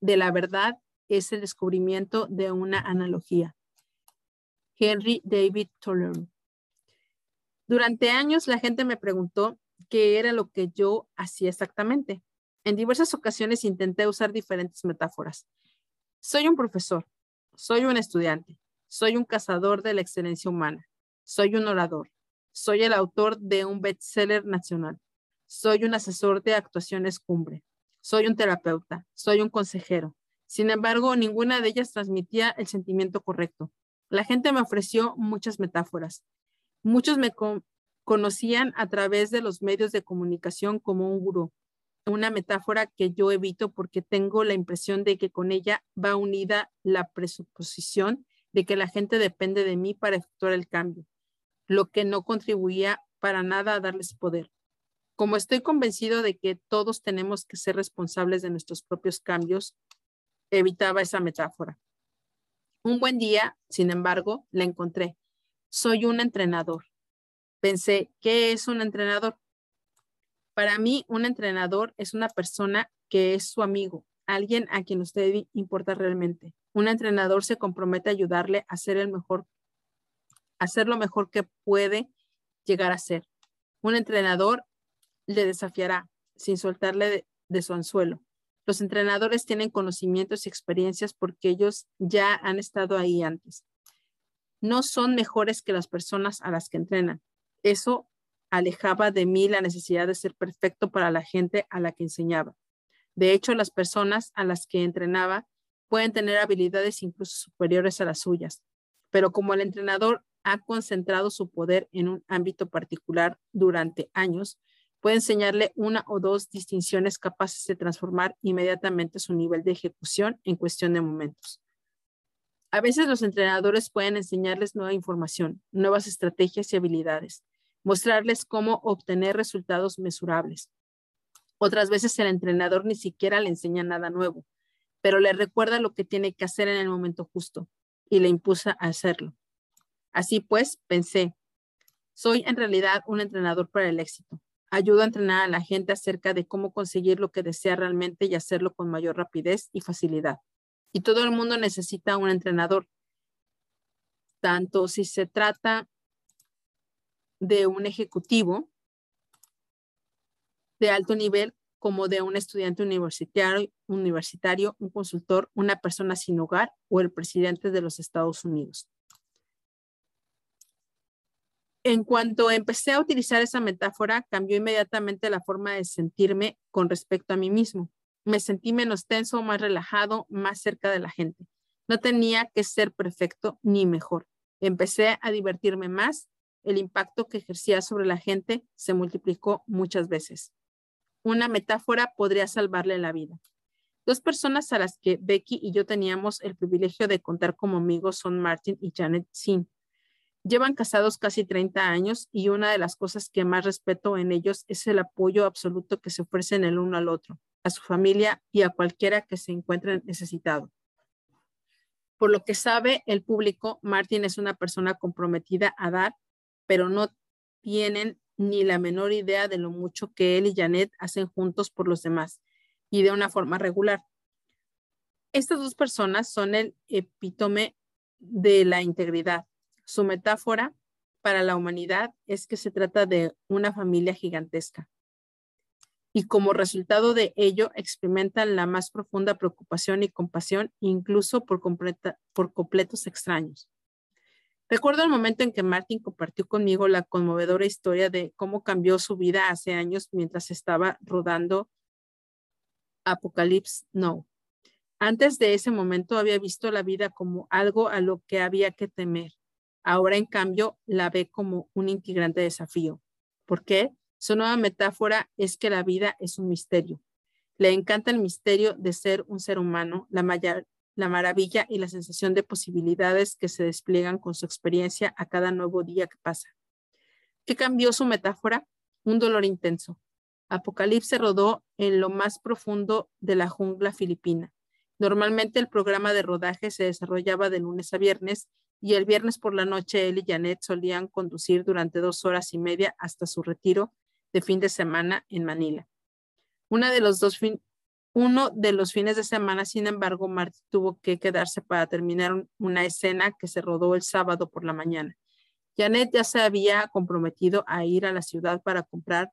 de la verdad es el descubrimiento de una analogía. Henry David Thoreau. Durante años la gente me preguntó qué era lo que yo hacía exactamente. En diversas ocasiones intenté usar diferentes metáforas. Soy un profesor, soy un estudiante, soy un cazador de la excelencia humana, soy un orador, soy el autor de un bestseller nacional. Soy un asesor de actuaciones cumbre. Soy un terapeuta. Soy un consejero. Sin embargo, ninguna de ellas transmitía el sentimiento correcto. La gente me ofreció muchas metáforas. Muchos me conocían a través de los medios de comunicación como un gurú, una metáfora que yo evito porque tengo la impresión de que con ella va unida la presuposición de que la gente depende de mí para efectuar el cambio lo que no contribuía para nada a darles poder. Como estoy convencido de que todos tenemos que ser responsables de nuestros propios cambios, evitaba esa metáfora. Un buen día, sin embargo, la encontré. Soy un entrenador. Pensé, ¿qué es un entrenador? Para mí, un entrenador es una persona que es su amigo, alguien a quien usted importa realmente. Un entrenador se compromete a ayudarle a ser el mejor hacer lo mejor que puede llegar a ser. Un entrenador le desafiará sin soltarle de, su anzuelo. Los entrenadores tienen conocimientos y experiencias porque ellos ya han estado ahí antes. No son mejores que las personas a las que entrenan. Eso alejaba de mí la necesidad de ser perfecto para la gente a la que enseñaba. De hecho, las personas a las que entrenaba pueden tener habilidades incluso superiores a las suyas, pero como el entrenador ha concentrado su poder en un ámbito particular durante años, puede enseñarle una o dos distinciones capaces de transformar inmediatamente su nivel de ejecución en cuestión de momentos. A veces los entrenadores pueden enseñarles nueva información, nuevas estrategias y habilidades, mostrarles cómo obtener resultados mesurables. Otras veces el entrenador ni siquiera le enseña nada nuevo, pero le recuerda lo que tiene que hacer en el momento justo y le impulsa a hacerlo. Así pues, pensé, soy en realidad un entrenador para el éxito. Ayudo a entrenar a la gente acerca de cómo conseguir lo que desea realmente y hacerlo con mayor rapidez y facilidad. Y todo el mundo necesita un entrenador, tanto si se trata de un ejecutivo de alto nivel como de un estudiante universitario, universitario, un consultor, una persona sin hogar o el presidente de los Estados Unidos. En cuanto empecé a utilizar esa metáfora, cambió inmediatamente la forma de sentirme con respecto a mí mismo. Me sentí menos tenso, más relajado, más cerca de la gente. No tenía que ser perfecto ni mejor. Empecé a divertirme más. El impacto que ejercía sobre la gente se multiplicó muchas veces. Una metáfora podría salvarle la vida. Dos personas a las que Becky y yo teníamos el privilegio de contar como amigos son Martin y Janet Sin. Llevan casados casi 30 años y una de las cosas que más respeto en ellos es el apoyo absoluto que se ofrecen el uno al otro, a su familia y a cualquiera que se encuentre necesitado. Por lo que sabe el público, Martin es una persona comprometida a dar, pero no tienen ni la menor idea de lo mucho que él y Janet hacen juntos por los demás y de una forma regular. Estas dos personas son el epítome de la integridad su metáfora para la humanidad es que se trata de una familia gigantesca. Y como resultado de ello, experimentan la más profunda preocupación y compasión, incluso por, completos extraños. Recuerdo el momento en que Martin compartió conmigo la conmovedora historia de cómo cambió su vida hace años mientras estaba rodando Apocalypse Now. Antes de ese momento había visto la vida como algo a lo que había que temer, Ahora, en cambio, la ve como un integrante desafío. ¿Por qué? Su nueva metáfora es que la vida es un misterio. Le encanta el misterio de ser un ser humano, la, la maravilla y la sensación de posibilidades que se despliegan con su experiencia a cada nuevo día que pasa. ¿Qué cambió su metáfora? Un dolor intenso. Apocalipse rodó en lo más profundo de la jungla filipina. Normalmente el programa de rodaje se desarrollaba de lunes a viernes y el viernes por la noche él y Janet solían conducir durante dos horas y media hasta su retiro de fin de semana en Manila. De los dos uno de los fines de semana, sin embargo, Marty tuvo que quedarse para terminar una escena que se rodó el sábado por la mañana. Janet ya se había comprometido a ir a la ciudad para comprar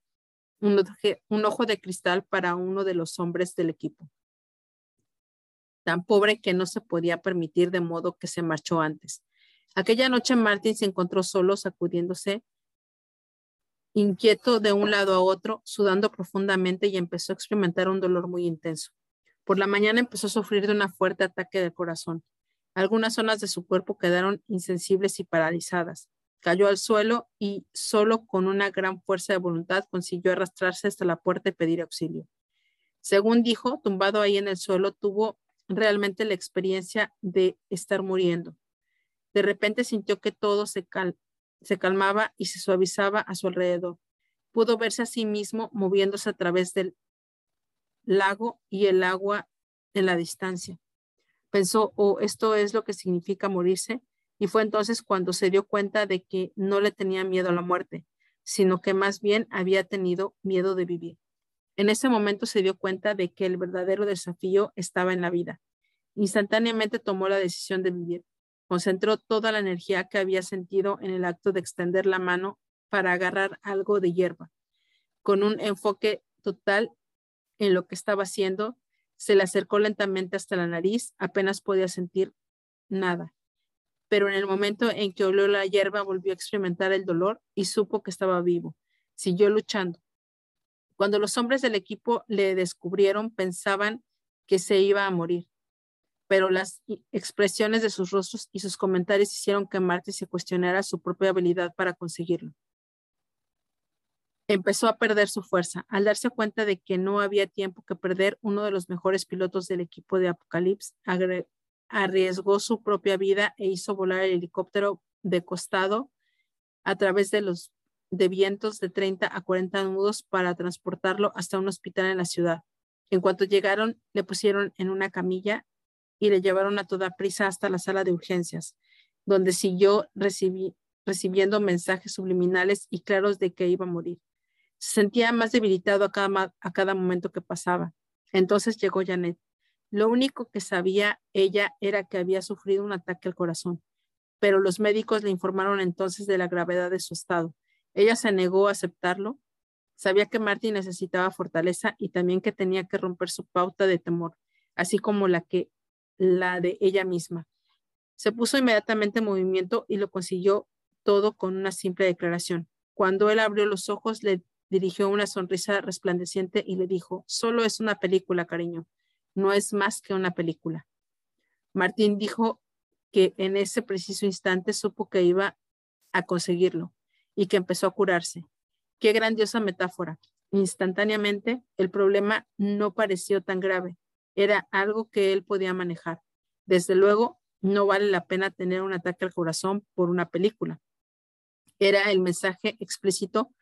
un ojo de cristal para uno de los hombres del equipo. Tan pobre que no se podía permitir de modo que se marchó antes. Aquella noche Martin se encontró solo, sacudiéndose, inquieto de un lado a otro, sudando profundamente y empezó a experimentar un dolor muy intenso. Por la mañana empezó a sufrir de un fuerte ataque de corazón. Algunas zonas de su cuerpo quedaron insensibles y paralizadas. Cayó al suelo y solo con una gran fuerza de voluntad consiguió arrastrarse hasta la puerta y pedir auxilio. Según dijo, tumbado ahí en el suelo, tuvo realmente la experiencia de estar muriendo. De repente sintió que todo se, se calmaba y se suavizaba a su alrededor. Pudo verse a sí mismo moviéndose a través del lago y el agua en la distancia. Pensó, oh, esto es lo que significa morirse, y fue entonces cuando se dio cuenta de que no le tenía miedo a la muerte, sino que más bien había tenido miedo de vivir. En ese momento se dio cuenta de que el verdadero desafío estaba en la vida. Instantáneamente tomó la decisión de vivir. Concentró toda la energía que había sentido en el acto de extender la mano para agarrar algo de hierba. Con un enfoque total en lo que estaba haciendo, se le acercó lentamente hasta la nariz, apenas podía sentir nada. Pero en el momento en que olió la hierba, volvió a experimentar el dolor y supo que estaba vivo. Siguió luchando. Cuando los hombres del equipo le descubrieron, pensaban que se iba a morir pero las expresiones de sus rostros y sus comentarios hicieron que Marty se cuestionara su propia habilidad para conseguirlo. Empezó a perder su fuerza. Al darse cuenta de que no había tiempo que perder, uno de los mejores pilotos del equipo de Apocalipsis arriesgó su propia vida e hizo volar el helicóptero de costado a través de los de vientos de 30 a 40 nudos para transportarlo hasta un hospital en la ciudad. En cuanto llegaron, le pusieron en una camilla y le llevaron a toda prisa hasta la sala de urgencias, donde siguió recibiendo mensajes subliminales y claros de que iba a morir. Se sentía más debilitado a cada, a cada momento que pasaba. Entonces llegó Janet. Lo único que sabía ella era que había sufrido un ataque al corazón, pero los médicos le informaron entonces de la gravedad de su estado. Ella se negó a aceptarlo. Sabía que Martin necesitaba fortaleza y también que tenía que romper su pauta de temor, así como la que la de ella misma. Se puso inmediatamente en movimiento y lo consiguió todo con una simple declaración. Cuando él abrió los ojos, le dirigió una sonrisa resplandeciente y le dijo, solo es una película, cariño, no es más que una película. Martín dijo que en ese preciso instante supo que iba a conseguirlo y que empezó a curarse. Qué grandiosa metáfora. Instantáneamente, el problema no pareció tan grave. Era algo que él podía manejar. Desde luego, no vale la pena tener un ataque al corazón por una película. Era el mensaje explícito,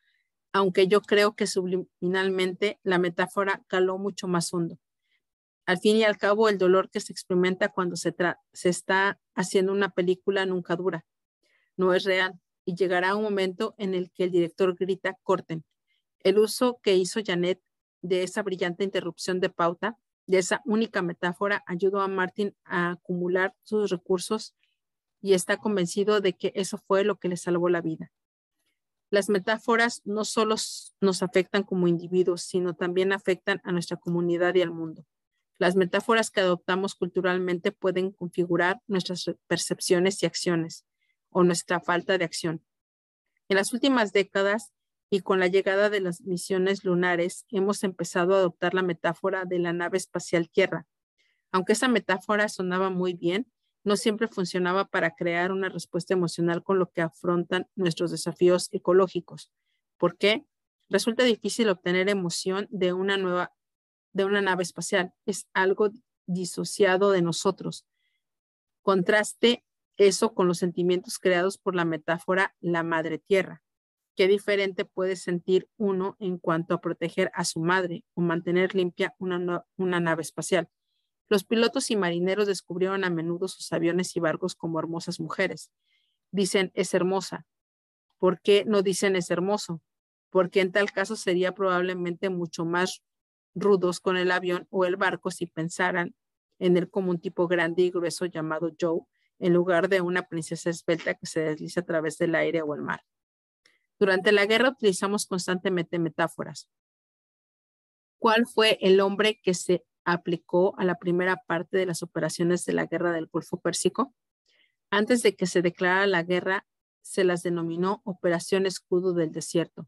aunque yo creo que subliminalmente la metáfora caló mucho más hondo. Al fin y al cabo, el dolor que se experimenta cuando se, se está haciendo una película nunca dura. No es real y llegará un momento en el que el director grita, corten. El uso que hizo Janet de esa brillante interrupción de pauta, de esa única metáfora, ayudó a Martin a acumular sus recursos y está convencido de que eso fue lo que le salvó la vida. Las metáforas no solo nos afectan como individuos, sino también afectan a nuestra comunidad y al mundo. Las metáforas que adoptamos culturalmente pueden configurar nuestras percepciones y acciones o nuestra falta de acción. En las últimas décadas y con la llegada de las misiones lunares, hemos empezado a adoptar la metáfora de la nave espacial Tierra. Aunque esa metáfora sonaba muy bien, no siempre funcionaba para crear una respuesta emocional con lo que afrontan nuestros desafíos ecológicos. ¿Por qué? Resulta difícil obtener emoción de una nueva de una nave espacial, es algo disociado de nosotros. Contraste eso con los sentimientos creados por la metáfora la madre tierra. Qué diferente puede sentir uno en cuanto a proteger a su madre o mantener limpia una, nave espacial. Los pilotos y marineros descubrieron a menudo sus aviones y barcos como hermosas mujeres. Dicen es hermosa. ¿Por qué no dicen es hermoso? Porque en tal caso sería probablemente mucho más rudos con el avión o el barco si pensaran en él como un tipo grande y grueso llamado Joe en lugar de una princesa esbelta que se desliza a través del aire o el mar. Durante la guerra utilizamos constantemente metáforas. ¿Cuál fue el hombre que se aplicó a la primera parte de las operaciones de la guerra del Golfo Pérsico? Antes de que se declarara la guerra, se las denominó Operación Escudo del Desierto.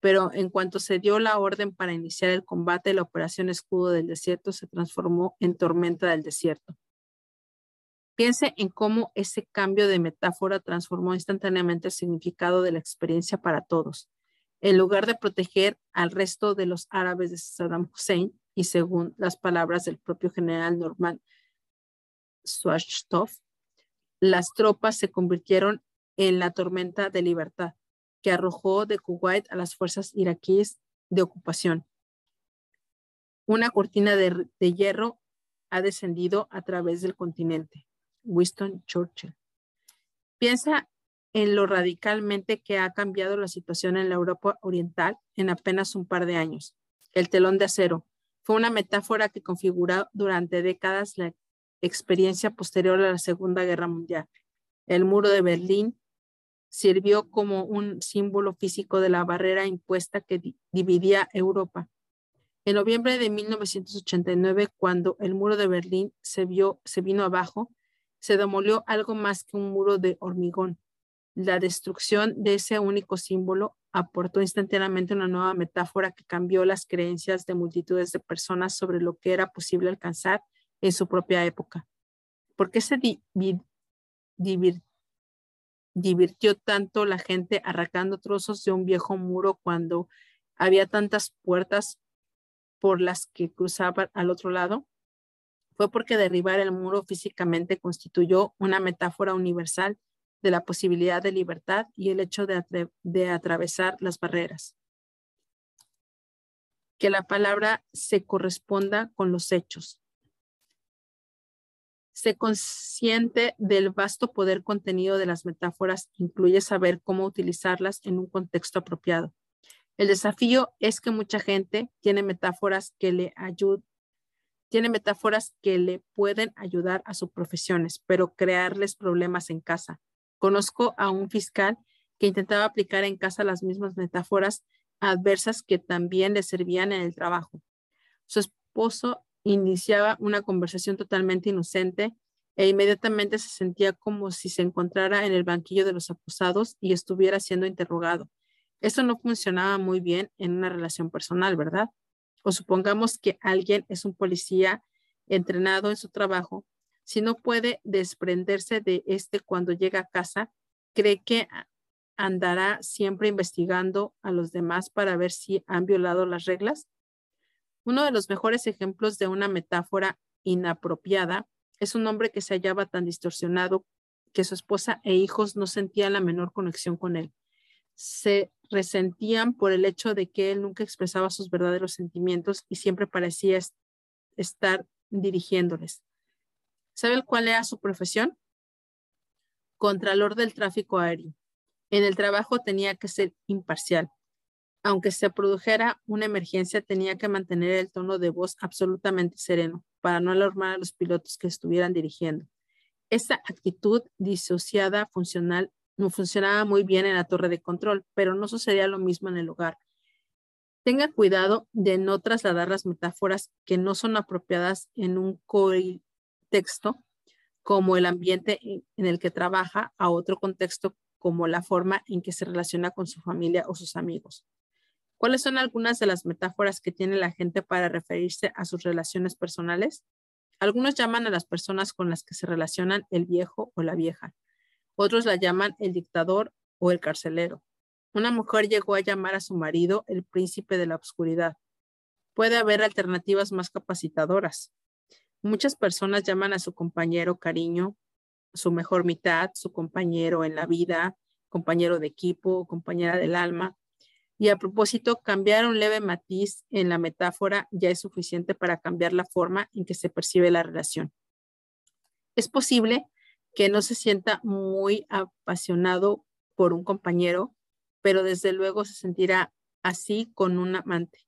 Pero en cuanto se dio la orden para iniciar el combate, la Operación Escudo del Desierto se transformó en Tormenta del Desierto. Piense en cómo ese cambio de metáfora transformó instantáneamente el significado de la experiencia para todos. En lugar de proteger al resto de los árabes de Saddam Hussein, y según las palabras del propio general Norman Schwarzkopf, las tropas se convirtieron en la tormenta de libertad que arrojó de Kuwait a las fuerzas iraquíes de ocupación. Una cortina de, de hierro ha descendido a través del continente. Winston Churchill. Piensa en lo radicalmente que ha cambiado la situación en la Europa Oriental en apenas un par de años. El telón de acero fue una metáfora que configuró durante décadas la experiencia posterior a la Segunda Guerra Mundial. El muro de Berlín sirvió como un símbolo físico de la barrera impuesta que dividía Europa. En noviembre de 1989, cuando el muro de Berlín se, vio, se vino abajo, se demolió algo más que un muro de hormigón. La destrucción de ese único símbolo aportó instantáneamente una nueva metáfora que cambió las creencias de multitudes de personas sobre lo que era posible alcanzar en su propia época. ¿Por qué se divirtió tanto la gente arrancando trozos de un viejo muro cuando había tantas puertas por las que cruzaban al otro lado? Fue porque derribar el muro físicamente constituyó una metáfora universal de la posibilidad de libertad y el hecho de, atravesar las barreras. Que la palabra se corresponda con los hechos. Se consciente del vasto poder contenido de las metáforas incluye saber cómo utilizarlas en un contexto apropiado. El desafío es que mucha gente tiene metáforas que le ayudan tiene metáforas que le pueden ayudar a sus profesiones, pero crearles problemas en casa. Conozco a un fiscal que intentaba aplicar en casa las mismas metáforas adversas que también le servían en el trabajo. Su esposo iniciaba una conversación totalmente inocente e inmediatamente se sentía como si se encontrara en el banquillo de los acusados y estuviera siendo interrogado. Esto no funcionaba muy bien en una relación personal, ¿verdad? O supongamos que alguien es un policía entrenado en su trabajo. Si no puede desprenderse de este cuando llega a casa, cree que andará siempre investigando a los demás para ver si han violado las reglas. Uno de los mejores ejemplos de una metáfora inapropiada es un hombre que se hallaba tan distorsionado que su esposa e hijos no sentían la menor conexión con él. Se resentían por el hecho de que él nunca expresaba sus verdaderos sentimientos y siempre parecía estar dirigiéndoles. ¿Sabe cuál era su profesión? Contralor del tráfico aéreo. En el trabajo tenía que ser imparcial. Aunque se produjera una emergencia, tenía que mantener el tono de voz absolutamente sereno para no alarmar a los pilotos que estuvieran dirigiendo. Esta actitud disociada funcional no funcionaba muy bien en la torre de control, pero no sucedía lo mismo en el hogar. Tenga cuidado de no trasladar las metáforas que no son apropiadas en un contexto como el ambiente en el que trabaja a otro contexto como la forma en que se relaciona con su familia o sus amigos. ¿Cuáles son algunas de las metáforas que tiene la gente para referirse a sus relaciones personales? Algunos llaman a las personas con las que se relacionan el viejo o la vieja. Otros la llaman el dictador o el carcelero. Una mujer llegó a llamar a su marido el príncipe de la oscuridad. Puede haber alternativas más capacitadoras. Muchas personas llaman a su compañero cariño, su mejor mitad, su compañero en la vida, compañero de equipo, compañera del alma. Y a propósito, cambiar un leve matiz en la metáfora ya es suficiente para cambiar la forma en que se percibe la relación. Es posible que no se sienta muy apasionado por un compañero, pero desde luego se sentirá así con un amante.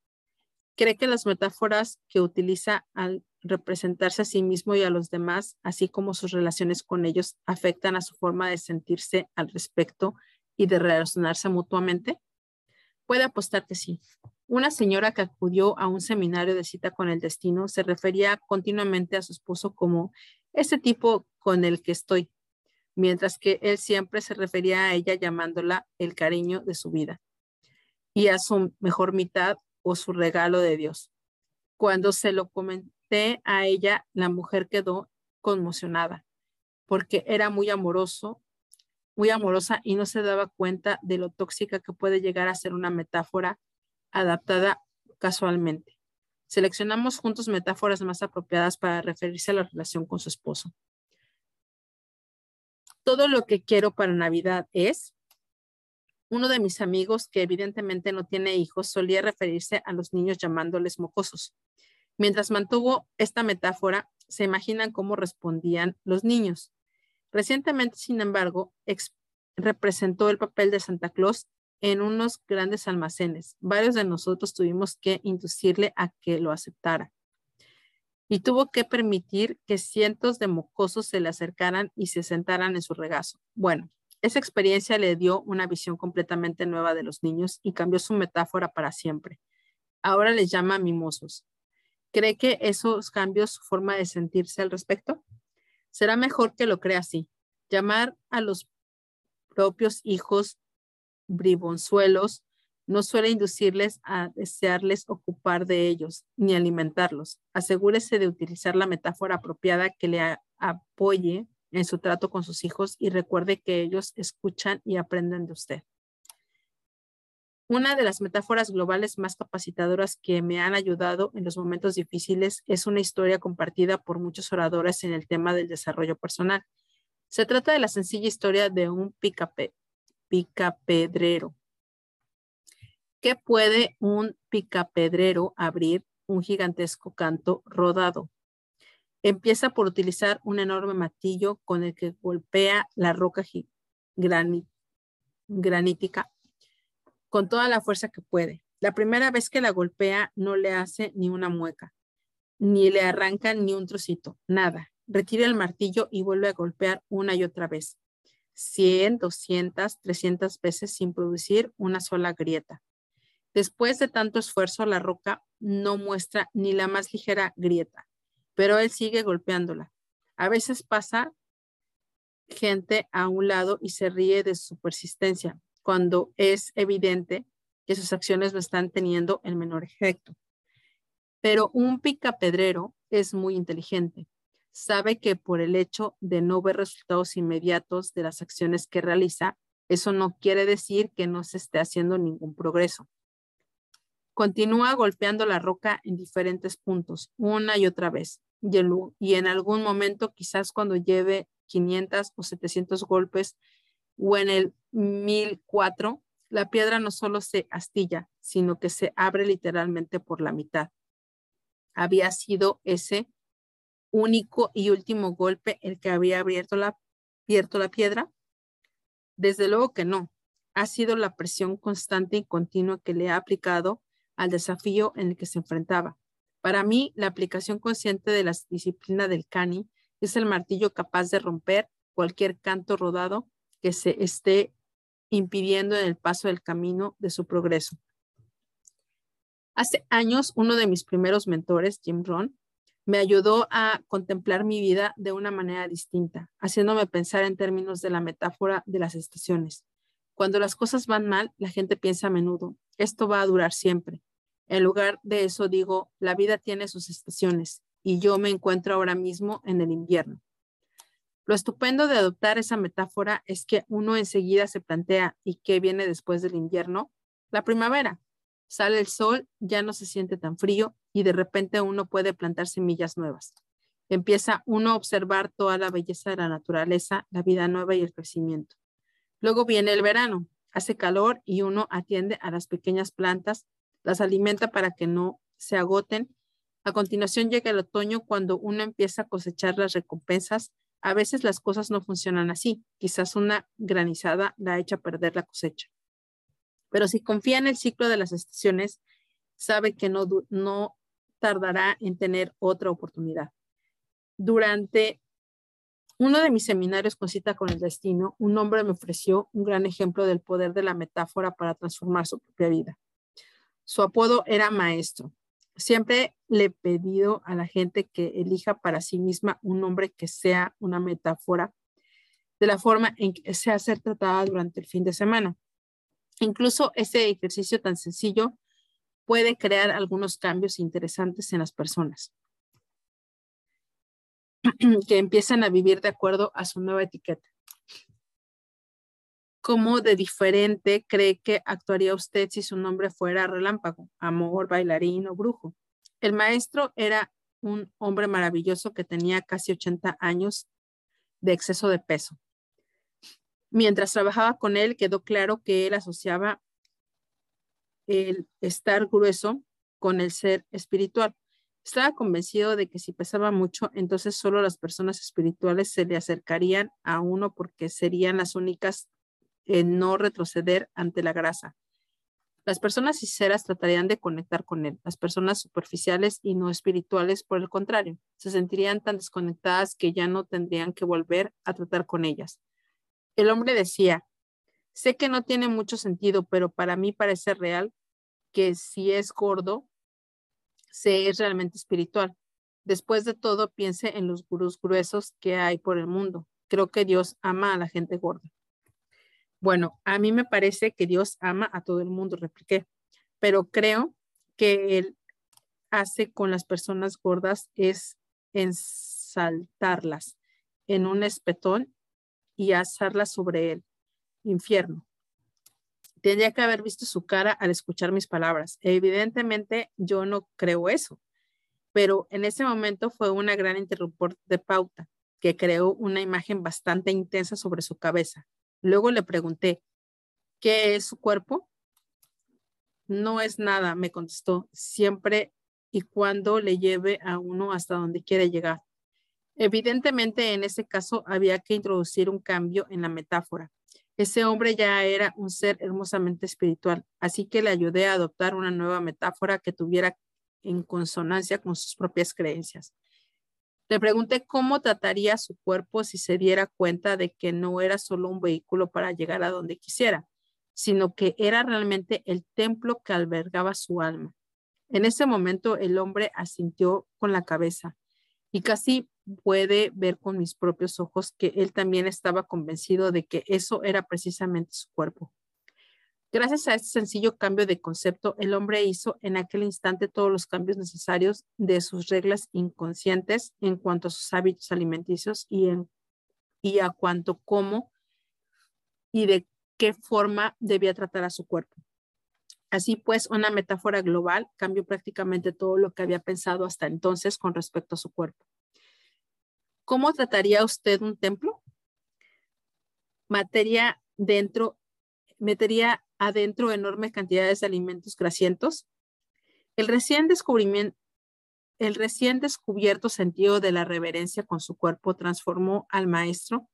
Cree que las metáforas que utiliza al representarse a sí mismo y a los demás, así como sus relaciones con ellos, afectan a su forma de sentirse al respecto y de relacionarse mutuamente? Puede apostar que sí. Una señora que acudió a un seminario de cita con el destino se refería continuamente a su esposo como ese tipo con el que estoy, mientras que él siempre se refería a ella llamándola el cariño de su vida y a su mejor mitad o su regalo de Dios. Cuando se lo comentó, a ella, la mujer quedó conmocionada porque era muy amoroso, muy amorosa y no se daba cuenta de lo tóxica que puede llegar a ser una metáfora adaptada casualmente. Seleccionamos juntos metáforas más apropiadas para referirse a la relación con su esposo. Todo lo que quiero para Navidad es, uno de mis amigos que evidentemente no tiene hijos solía referirse a los niños llamándoles mocosos. Mientras mantuvo esta metáfora, se imaginan cómo respondían los niños. Recientemente, sin embargo, representó el papel de Santa Claus en unos grandes almacenes. Varios de nosotros tuvimos que inducirle a que lo aceptara. Y tuvo que permitir que cientos de mocosos se le acercaran y se sentaran en su regazo. Bueno, esa experiencia le dio una visión completamente nueva de los niños y cambió su metáfora para siempre. Ahora les llama mimosos. ¿Cree que esos cambios su forma de sentirse al respecto? Será mejor que lo crea así. Llamar a los propios hijos bribonzuelos no suele inducirles a desearles ocupar de ellos ni alimentarlos. Asegúrese de utilizar la metáfora apropiada que le apoye en su trato con sus hijos y recuerde que ellos escuchan y aprenden de usted. Una de las metáforas globales más capacitadoras que me han ayudado en los momentos difíciles es una historia compartida por muchos oradores en el tema del desarrollo personal. Se trata de la sencilla historia de un picape, picapedrero. ¿Qué puede un picapedrero abrir un gigantesco canto rodado? Empieza por utilizar un enorme martillo con el que golpea la roca granítica con toda la fuerza que puede. La primera vez que la golpea no le hace ni una mueca, ni le arranca ni un trocito, nada. Retira el martillo y vuelve a golpear una y otra vez. 100, 200, 300 veces sin producir una sola grieta. Después de tanto esfuerzo, la roca no muestra ni la más ligera grieta, pero él sigue golpeándola. A veces pasa gente a un lado y se ríe de su persistencia cuando es evidente que sus acciones no están teniendo el menor efecto. Pero un picapedrero es muy inteligente. Sabe que por el hecho de no ver resultados inmediatos de las acciones que realiza, eso no quiere decir que no se esté haciendo ningún progreso. Continúa golpeando la roca en diferentes puntos, una y otra vez, y en algún momento, quizás cuando lleve 500 o 700 golpes o en el 1004, la piedra no solo se astilla, sino que se abre literalmente por la mitad. Había sido ese único y último golpe el que había abierto la, abierto la piedra. Desde luego que no. Ha sido la presión constante y continua que le ha aplicado al desafío en el que se enfrentaba. Para mí, la aplicación consciente de la disciplina del cani es el martillo capaz de romper cualquier canto rodado que se esté impidiendo en el paso del camino de su progreso. Hace años, uno de mis primeros mentores, Jim Ron, me ayudó a contemplar mi vida de una manera distinta, haciéndome pensar en términos de la metáfora de las estaciones. Cuando las cosas van mal, la gente piensa a menudo, esto va a durar siempre. En lugar de eso digo, la vida tiene sus estaciones y yo me encuentro ahora mismo en el invierno. Lo estupendo de adoptar esa metáfora es que uno enseguida se plantea, ¿y qué viene después del invierno? La primavera. Sale el sol, ya no se siente tan frío y de repente uno puede plantar semillas nuevas. Empieza uno a observar toda la belleza de la naturaleza, la vida nueva y el crecimiento. Luego viene el verano, hace calor y uno atiende a las pequeñas plantas, las alimenta para que no se agoten a continuación llega el otoño cuando uno empieza a cosechar las recompensas. A veces las cosas no funcionan así. Quizás una granizada la echa a perder la cosecha. Pero si confía en el ciclo de las estaciones, sabe que no, no tardará en tener otra oportunidad. Durante uno de mis seminarios con cita con el destino, un hombre me ofreció un gran ejemplo del poder de la metáfora para transformar su propia vida. Su apodo era maestro. Siempre le he pedido a la gente que elija para sí misma un nombre que sea una metáfora de la forma en que sea ser tratada durante el fin de semana. Incluso ese ejercicio tan sencillo puede crear algunos cambios interesantes en las personas que empiezan a vivir de acuerdo a su nueva etiqueta. ¿Cómo de diferente cree que actuaría usted si su nombre fuera relámpago, amor, bailarín o brujo? El maestro era un hombre maravilloso que tenía casi 80 años de exceso de peso. Mientras trabajaba con él, quedó claro que él asociaba el estar grueso con el ser espiritual. Estaba convencido de que si pesaba mucho, entonces solo las personas espirituales se le acercarían a uno porque serían las únicas en no retroceder ante la grasa. Las personas sinceras tratarían de conectar con él. Las personas superficiales y no espirituales, por el contrario, se sentirían tan desconectadas que ya no tendrían que volver a tratar con ellas. El hombre decía, sé que no tiene mucho sentido, pero para mí parece real que si es gordo, se es realmente espiritual. Después de todo, piense en los gurús gruesos que hay por el mundo. Creo que Dios ama a la gente gorda. Bueno, a mí me parece que Dios ama a todo el mundo, repliqué, pero creo que Él hace con las personas gordas es ensaltarlas en un espetón y asarlas sobre él. Infierno. Tendría que haber visto su cara al escuchar mis palabras. Evidentemente yo no creo eso, pero en ese momento fue una gran interruptor de pauta que creó una imagen bastante intensa sobre su cabeza. Luego le pregunté, ¿qué es su cuerpo? No es nada, me contestó, siempre y cuando le lleve a uno hasta donde quiere llegar. Evidentemente, en ese caso había que introducir un cambio en la metáfora. Ese hombre ya era un ser hermosamente espiritual, así que le ayudé a adoptar una nueva metáfora que tuviera en consonancia con sus propias creencias. Le pregunté cómo trataría su cuerpo si se diera cuenta de que no era solo un vehículo para llegar a donde quisiera, sino que era realmente el templo que albergaba su alma. En ese momento el hombre asintió con la cabeza y casi puede ver con mis propios ojos que él también estaba convencido de que eso era precisamente su cuerpo. Gracias a este sencillo cambio de concepto, el hombre hizo en aquel instante todos los cambios necesarios de sus reglas inconscientes en cuanto a sus hábitos alimenticios y, en, a cuanto cómo y de qué forma debía tratar a su cuerpo. Así pues, una metáfora global cambió prácticamente todo lo que había pensado hasta entonces con respecto a su cuerpo. ¿Cómo trataría usted un templo? Materia dentro, metería adentro enormes cantidades de alimentos grasientos. El recién descubrimiento, el recién descubierto sentido de la reverencia con su cuerpo transformó al maestro.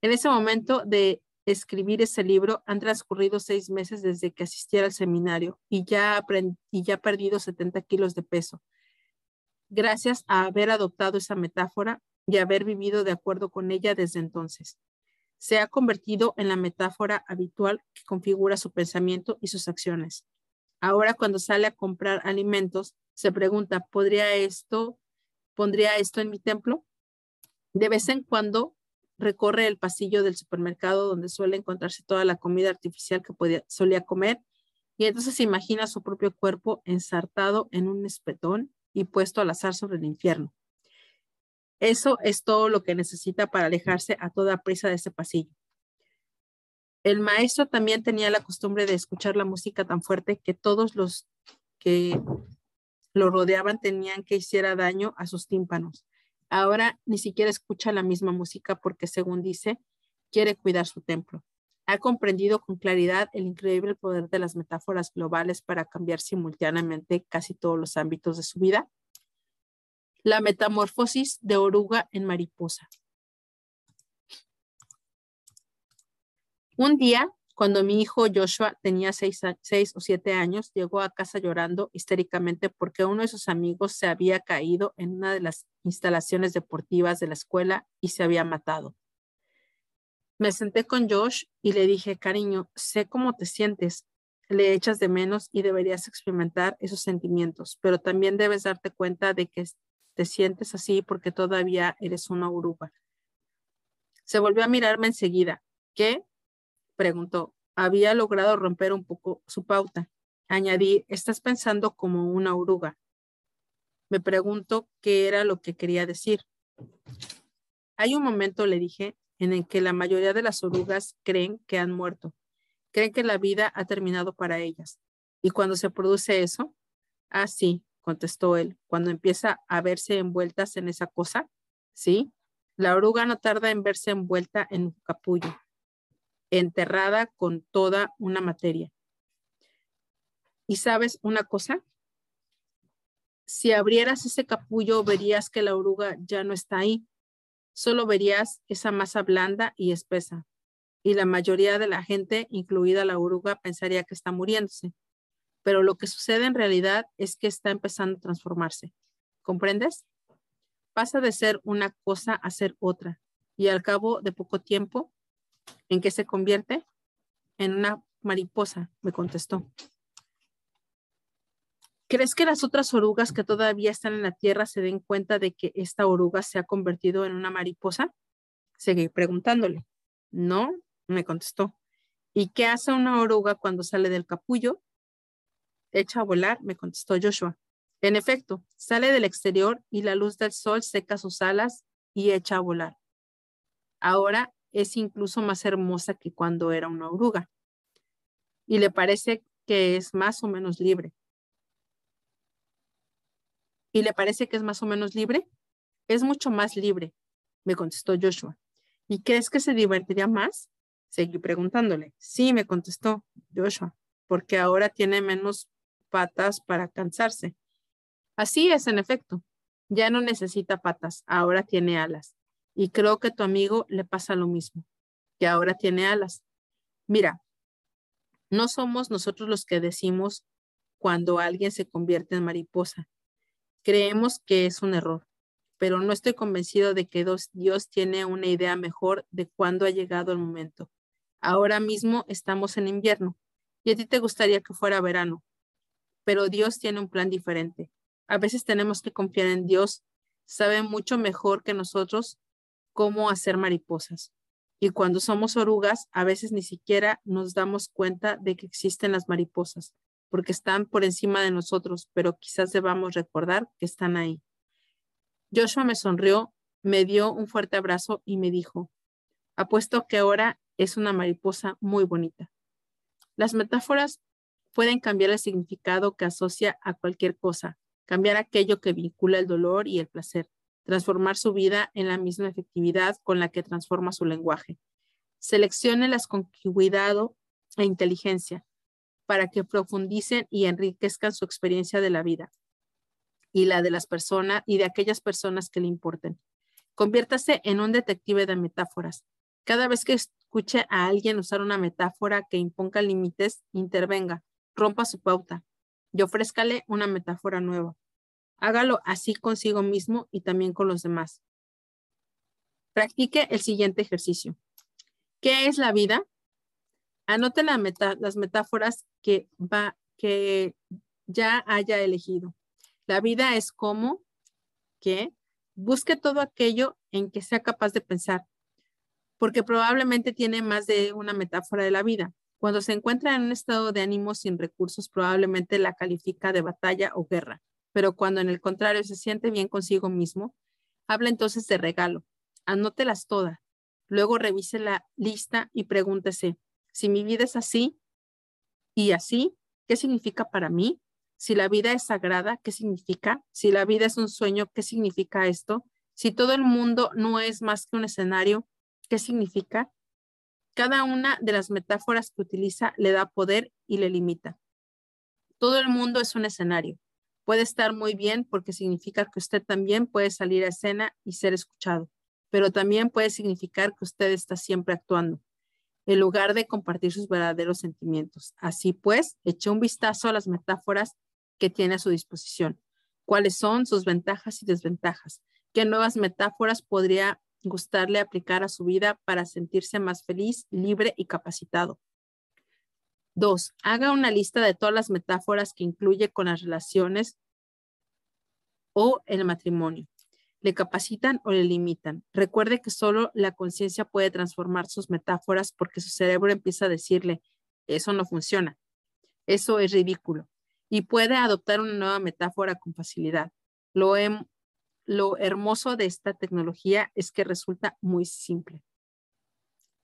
En ese momento de escribir ese libro han transcurrido seis meses desde que asistiera al seminario y ya, y ya ha perdido 70 kilos de peso. Gracias a haber adoptado esa metáfora y haber vivido de acuerdo con ella desde entonces se ha convertido en la metáfora habitual que configura su pensamiento y sus acciones. Ahora cuando sale a comprar alimentos, se pregunta, ¿podría esto, pondría esto en mi templo? De vez en cuando recorre el pasillo del supermercado donde suele encontrarse toda la comida artificial que solía comer y entonces imagina su propio cuerpo ensartado en un espetón y puesto al azar sobre el infierno. Eso es todo lo que necesita para alejarse a toda prisa de ese pasillo. El maestro también tenía la costumbre de escuchar la música tan fuerte que todos los que lo rodeaban tenían que hiciera daño a sus tímpanos. Ahora ni siquiera escucha la misma música porque, según dice, quiere cuidar su templo. Ha comprendido con claridad el increíble poder de las metáforas globales para cambiar simultáneamente casi todos los ámbitos de su vida la metamorfosis de oruga en mariposa. Un día, cuando mi hijo Joshua tenía seis, o siete años, llegó a casa llorando histéricamente porque uno de sus amigos se había caído en una de las instalaciones deportivas de la escuela y se había matado. Me senté con Josh y le dije, cariño, sé cómo te sientes, le echas de menos y deberías experimentar esos sentimientos, pero también debes darte cuenta de que te sientes así porque todavía eres una oruga. Se volvió a mirarme enseguida. ¿Qué? Preguntó. Había logrado romper un poco su pauta. Añadí, estás pensando como una oruga. Me pregunto qué era lo que quería decir. Hay un momento, le dije, en el que la mayoría de las orugas creen que han muerto, creen que la vida ha terminado para ellas. Y cuando se produce eso, ah, sí, contestó él, cuando empieza a verse envueltas en esa cosa, ¿sí? La oruga no tarda en verse envuelta en un capullo, enterrada con toda una materia. ¿Y sabes una cosa? Si abrieras ese capullo, verías que la oruga ya no está ahí. Solo verías esa masa blanda y espesa. Y la mayoría de la gente, incluida la oruga, pensaría que está muriéndose pero lo que sucede en realidad es que está empezando a transformarse. ¿Comprendes? Pasa de ser una cosa a ser otra y al cabo de poco tiempo, ¿en qué se convierte? En una mariposa, me contestó. ¿Crees que las otras orugas que todavía están en la tierra se den cuenta de que esta oruga se ha convertido en una mariposa? Seguí preguntándole. No, me contestó. ¿Y qué hace una oruga cuando sale del capullo? Echa a volar, me contestó Joshua. En efecto, sale del exterior y la luz del sol seca sus alas y echa a volar. Ahora es incluso más hermosa que cuando era una oruga. Y le parece que es más o menos libre. ¿Y le parece que es más o menos libre? Es mucho más libre, me contestó Joshua. ¿Y crees que se divertiría más? Seguí preguntándole. Sí, me contestó Joshua, porque ahora tiene menos patas para cansarse. Así es, en efecto. Ya no necesita patas, ahora tiene alas. Y creo que a tu amigo le pasa lo mismo, que ahora tiene alas. Mira, no somos nosotros los que decimos cuando alguien se convierte en mariposa. Creemos que es un error, pero no estoy convencido de que Dios tiene una idea mejor de cuándo ha llegado el momento. Ahora mismo estamos en invierno y a ti te gustaría que fuera verano, pero Dios tiene un plan diferente. A veces tenemos que confiar en Dios sabe mucho mejor que nosotros cómo hacer mariposas. Y cuando somos orugas, a veces ni siquiera nos damos cuenta de que existen las mariposas, porque están por encima de nosotros, pero quizás debamos recordar que están ahí. Joshua me sonrió, me dio un fuerte abrazo y me dijo, apuesto que ahora es una mariposa muy bonita. Las metáforas pueden cambiar el significado que asocia a cualquier cosa, cambiar aquello que vincula el dolor y el placer, transformar su vida en la misma efectividad con la que transforma su lenguaje. Selecciónelas con cuidado e inteligencia para que profundicen y enriquezcan su experiencia de la vida y la de las personas y de aquellas personas que le importen. Conviértase en un detective de metáforas. Cada vez que escuche a alguien usar una metáfora que imponga límites, intervenga, rompa su pauta y ofrézcale una metáfora nueva. Hágalo así consigo mismo y también con los demás. Practique el siguiente ejercicio. ¿Qué es la vida? Anote las metáforas que, va, que ya haya elegido. La vida es como que busque todo aquello en que sea capaz de pensar, porque probablemente tiene más de una metáfora de la vida. Cuando se encuentra en un estado de ánimo sin recursos, probablemente la califica de batalla o guerra pero cuando en el contrario se siente bien consigo mismo, habla entonces de regalo. Anótelas todas. Luego revise la lista y pregúntese, si mi vida es así y así, ¿qué significa para mí? Si la vida es sagrada, ¿qué significa? Si la vida es un sueño, ¿qué significa esto? Si todo el mundo no es más que un escenario, ¿qué significa? Cada una de las metáforas que utiliza le da poder y le limita. Todo el mundo es un escenario puede estar muy bien porque significa que usted también puede salir a escena y ser escuchado, pero también puede significar que usted está siempre actuando en lugar de compartir sus verdaderos sentimientos. Así pues, eche un vistazo a las metáforas que tiene a su disposición. ¿Cuáles son sus ventajas y desventajas? ¿Qué nuevas metáforas podría gustarle aplicar a su vida para sentirse más feliz, libre y capacitado? Dos, haga una lista de todas las metáforas que incluye con las relaciones o el matrimonio. Le capacitan o le limitan. Recuerde que solo la conciencia puede transformar sus metáforas porque su cerebro empieza a decirle, eso no funciona, eso es ridículo, y puede adoptar una nueva metáfora con facilidad. Lo, lo hermoso de esta tecnología es que resulta muy simple.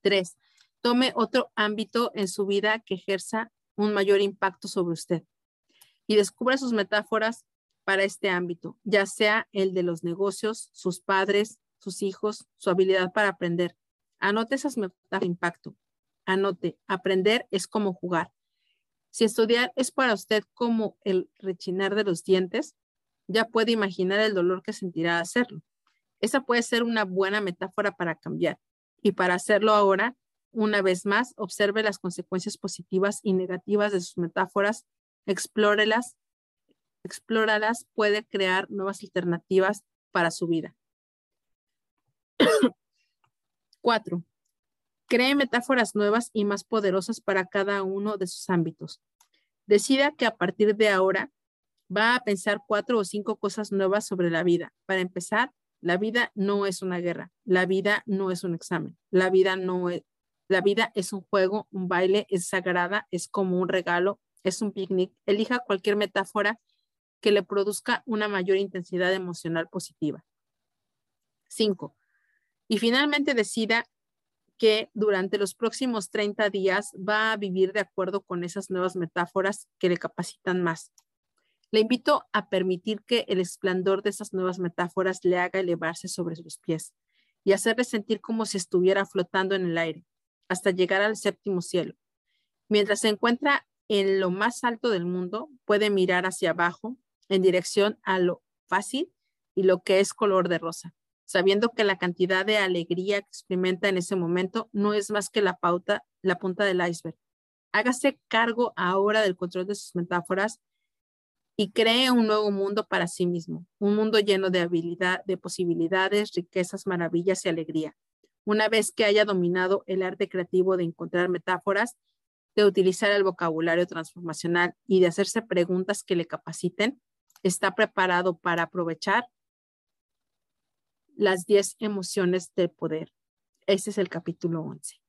Tres, tome otro ámbito en su vida que ejerza un mayor impacto sobre usted y descubra sus metáforas para este ámbito, ya sea el de los negocios, sus padres, sus hijos, su habilidad para aprender. Anote esas metáforas de impacto. Anote, aprender es como jugar. Si estudiar es para usted como el rechinar de los dientes, ya puede imaginar el dolor que sentirá hacerlo. Esa puede ser una buena metáfora para cambiar. Y para hacerlo ahora, una vez más, observe las consecuencias positivas y negativas de sus metáforas, explórelas, explóralas, puede crear nuevas alternativas para su vida. Cuatro, cree metáforas nuevas y más poderosas para cada uno de sus ámbitos. Decida que a partir de ahora va a pensar cuatro o cinco cosas nuevas sobre la vida. Para empezar, la vida no es una guerra, la vida no es un examen, la vida no es, la vida es un juego, un baile, es sagrada, es como un regalo, es un picnic. Elija cualquier metáfora que le produzca una mayor intensidad emocional positiva. Cinco. Y finalmente decida que durante los próximos 30 días va a vivir de acuerdo con esas nuevas metáforas que le capacitan más. Le invito a permitir que el esplendor de esas nuevas metáforas le haga elevarse sobre sus pies y hacerle sentir como si estuviera flotando en el aire hasta llegar al séptimo cielo. Mientras se encuentra en lo más alto del mundo, puede mirar hacia abajo en dirección a lo fácil y lo que es color de rosa, sabiendo que la cantidad de alegría que experimenta en ese momento no es más que la pauta, la punta del iceberg. Hágase cargo ahora del control de sus metáforas y cree un nuevo mundo para sí mismo, un mundo lleno de habilidad, de posibilidades, riquezas, maravillas y alegría. Una vez que haya dominado el arte creativo de encontrar metáforas, de utilizar el vocabulario transformacional y de hacerse preguntas que le capaciten, está preparado para aprovechar las 10 emociones del poder. Ese es el capítulo 11.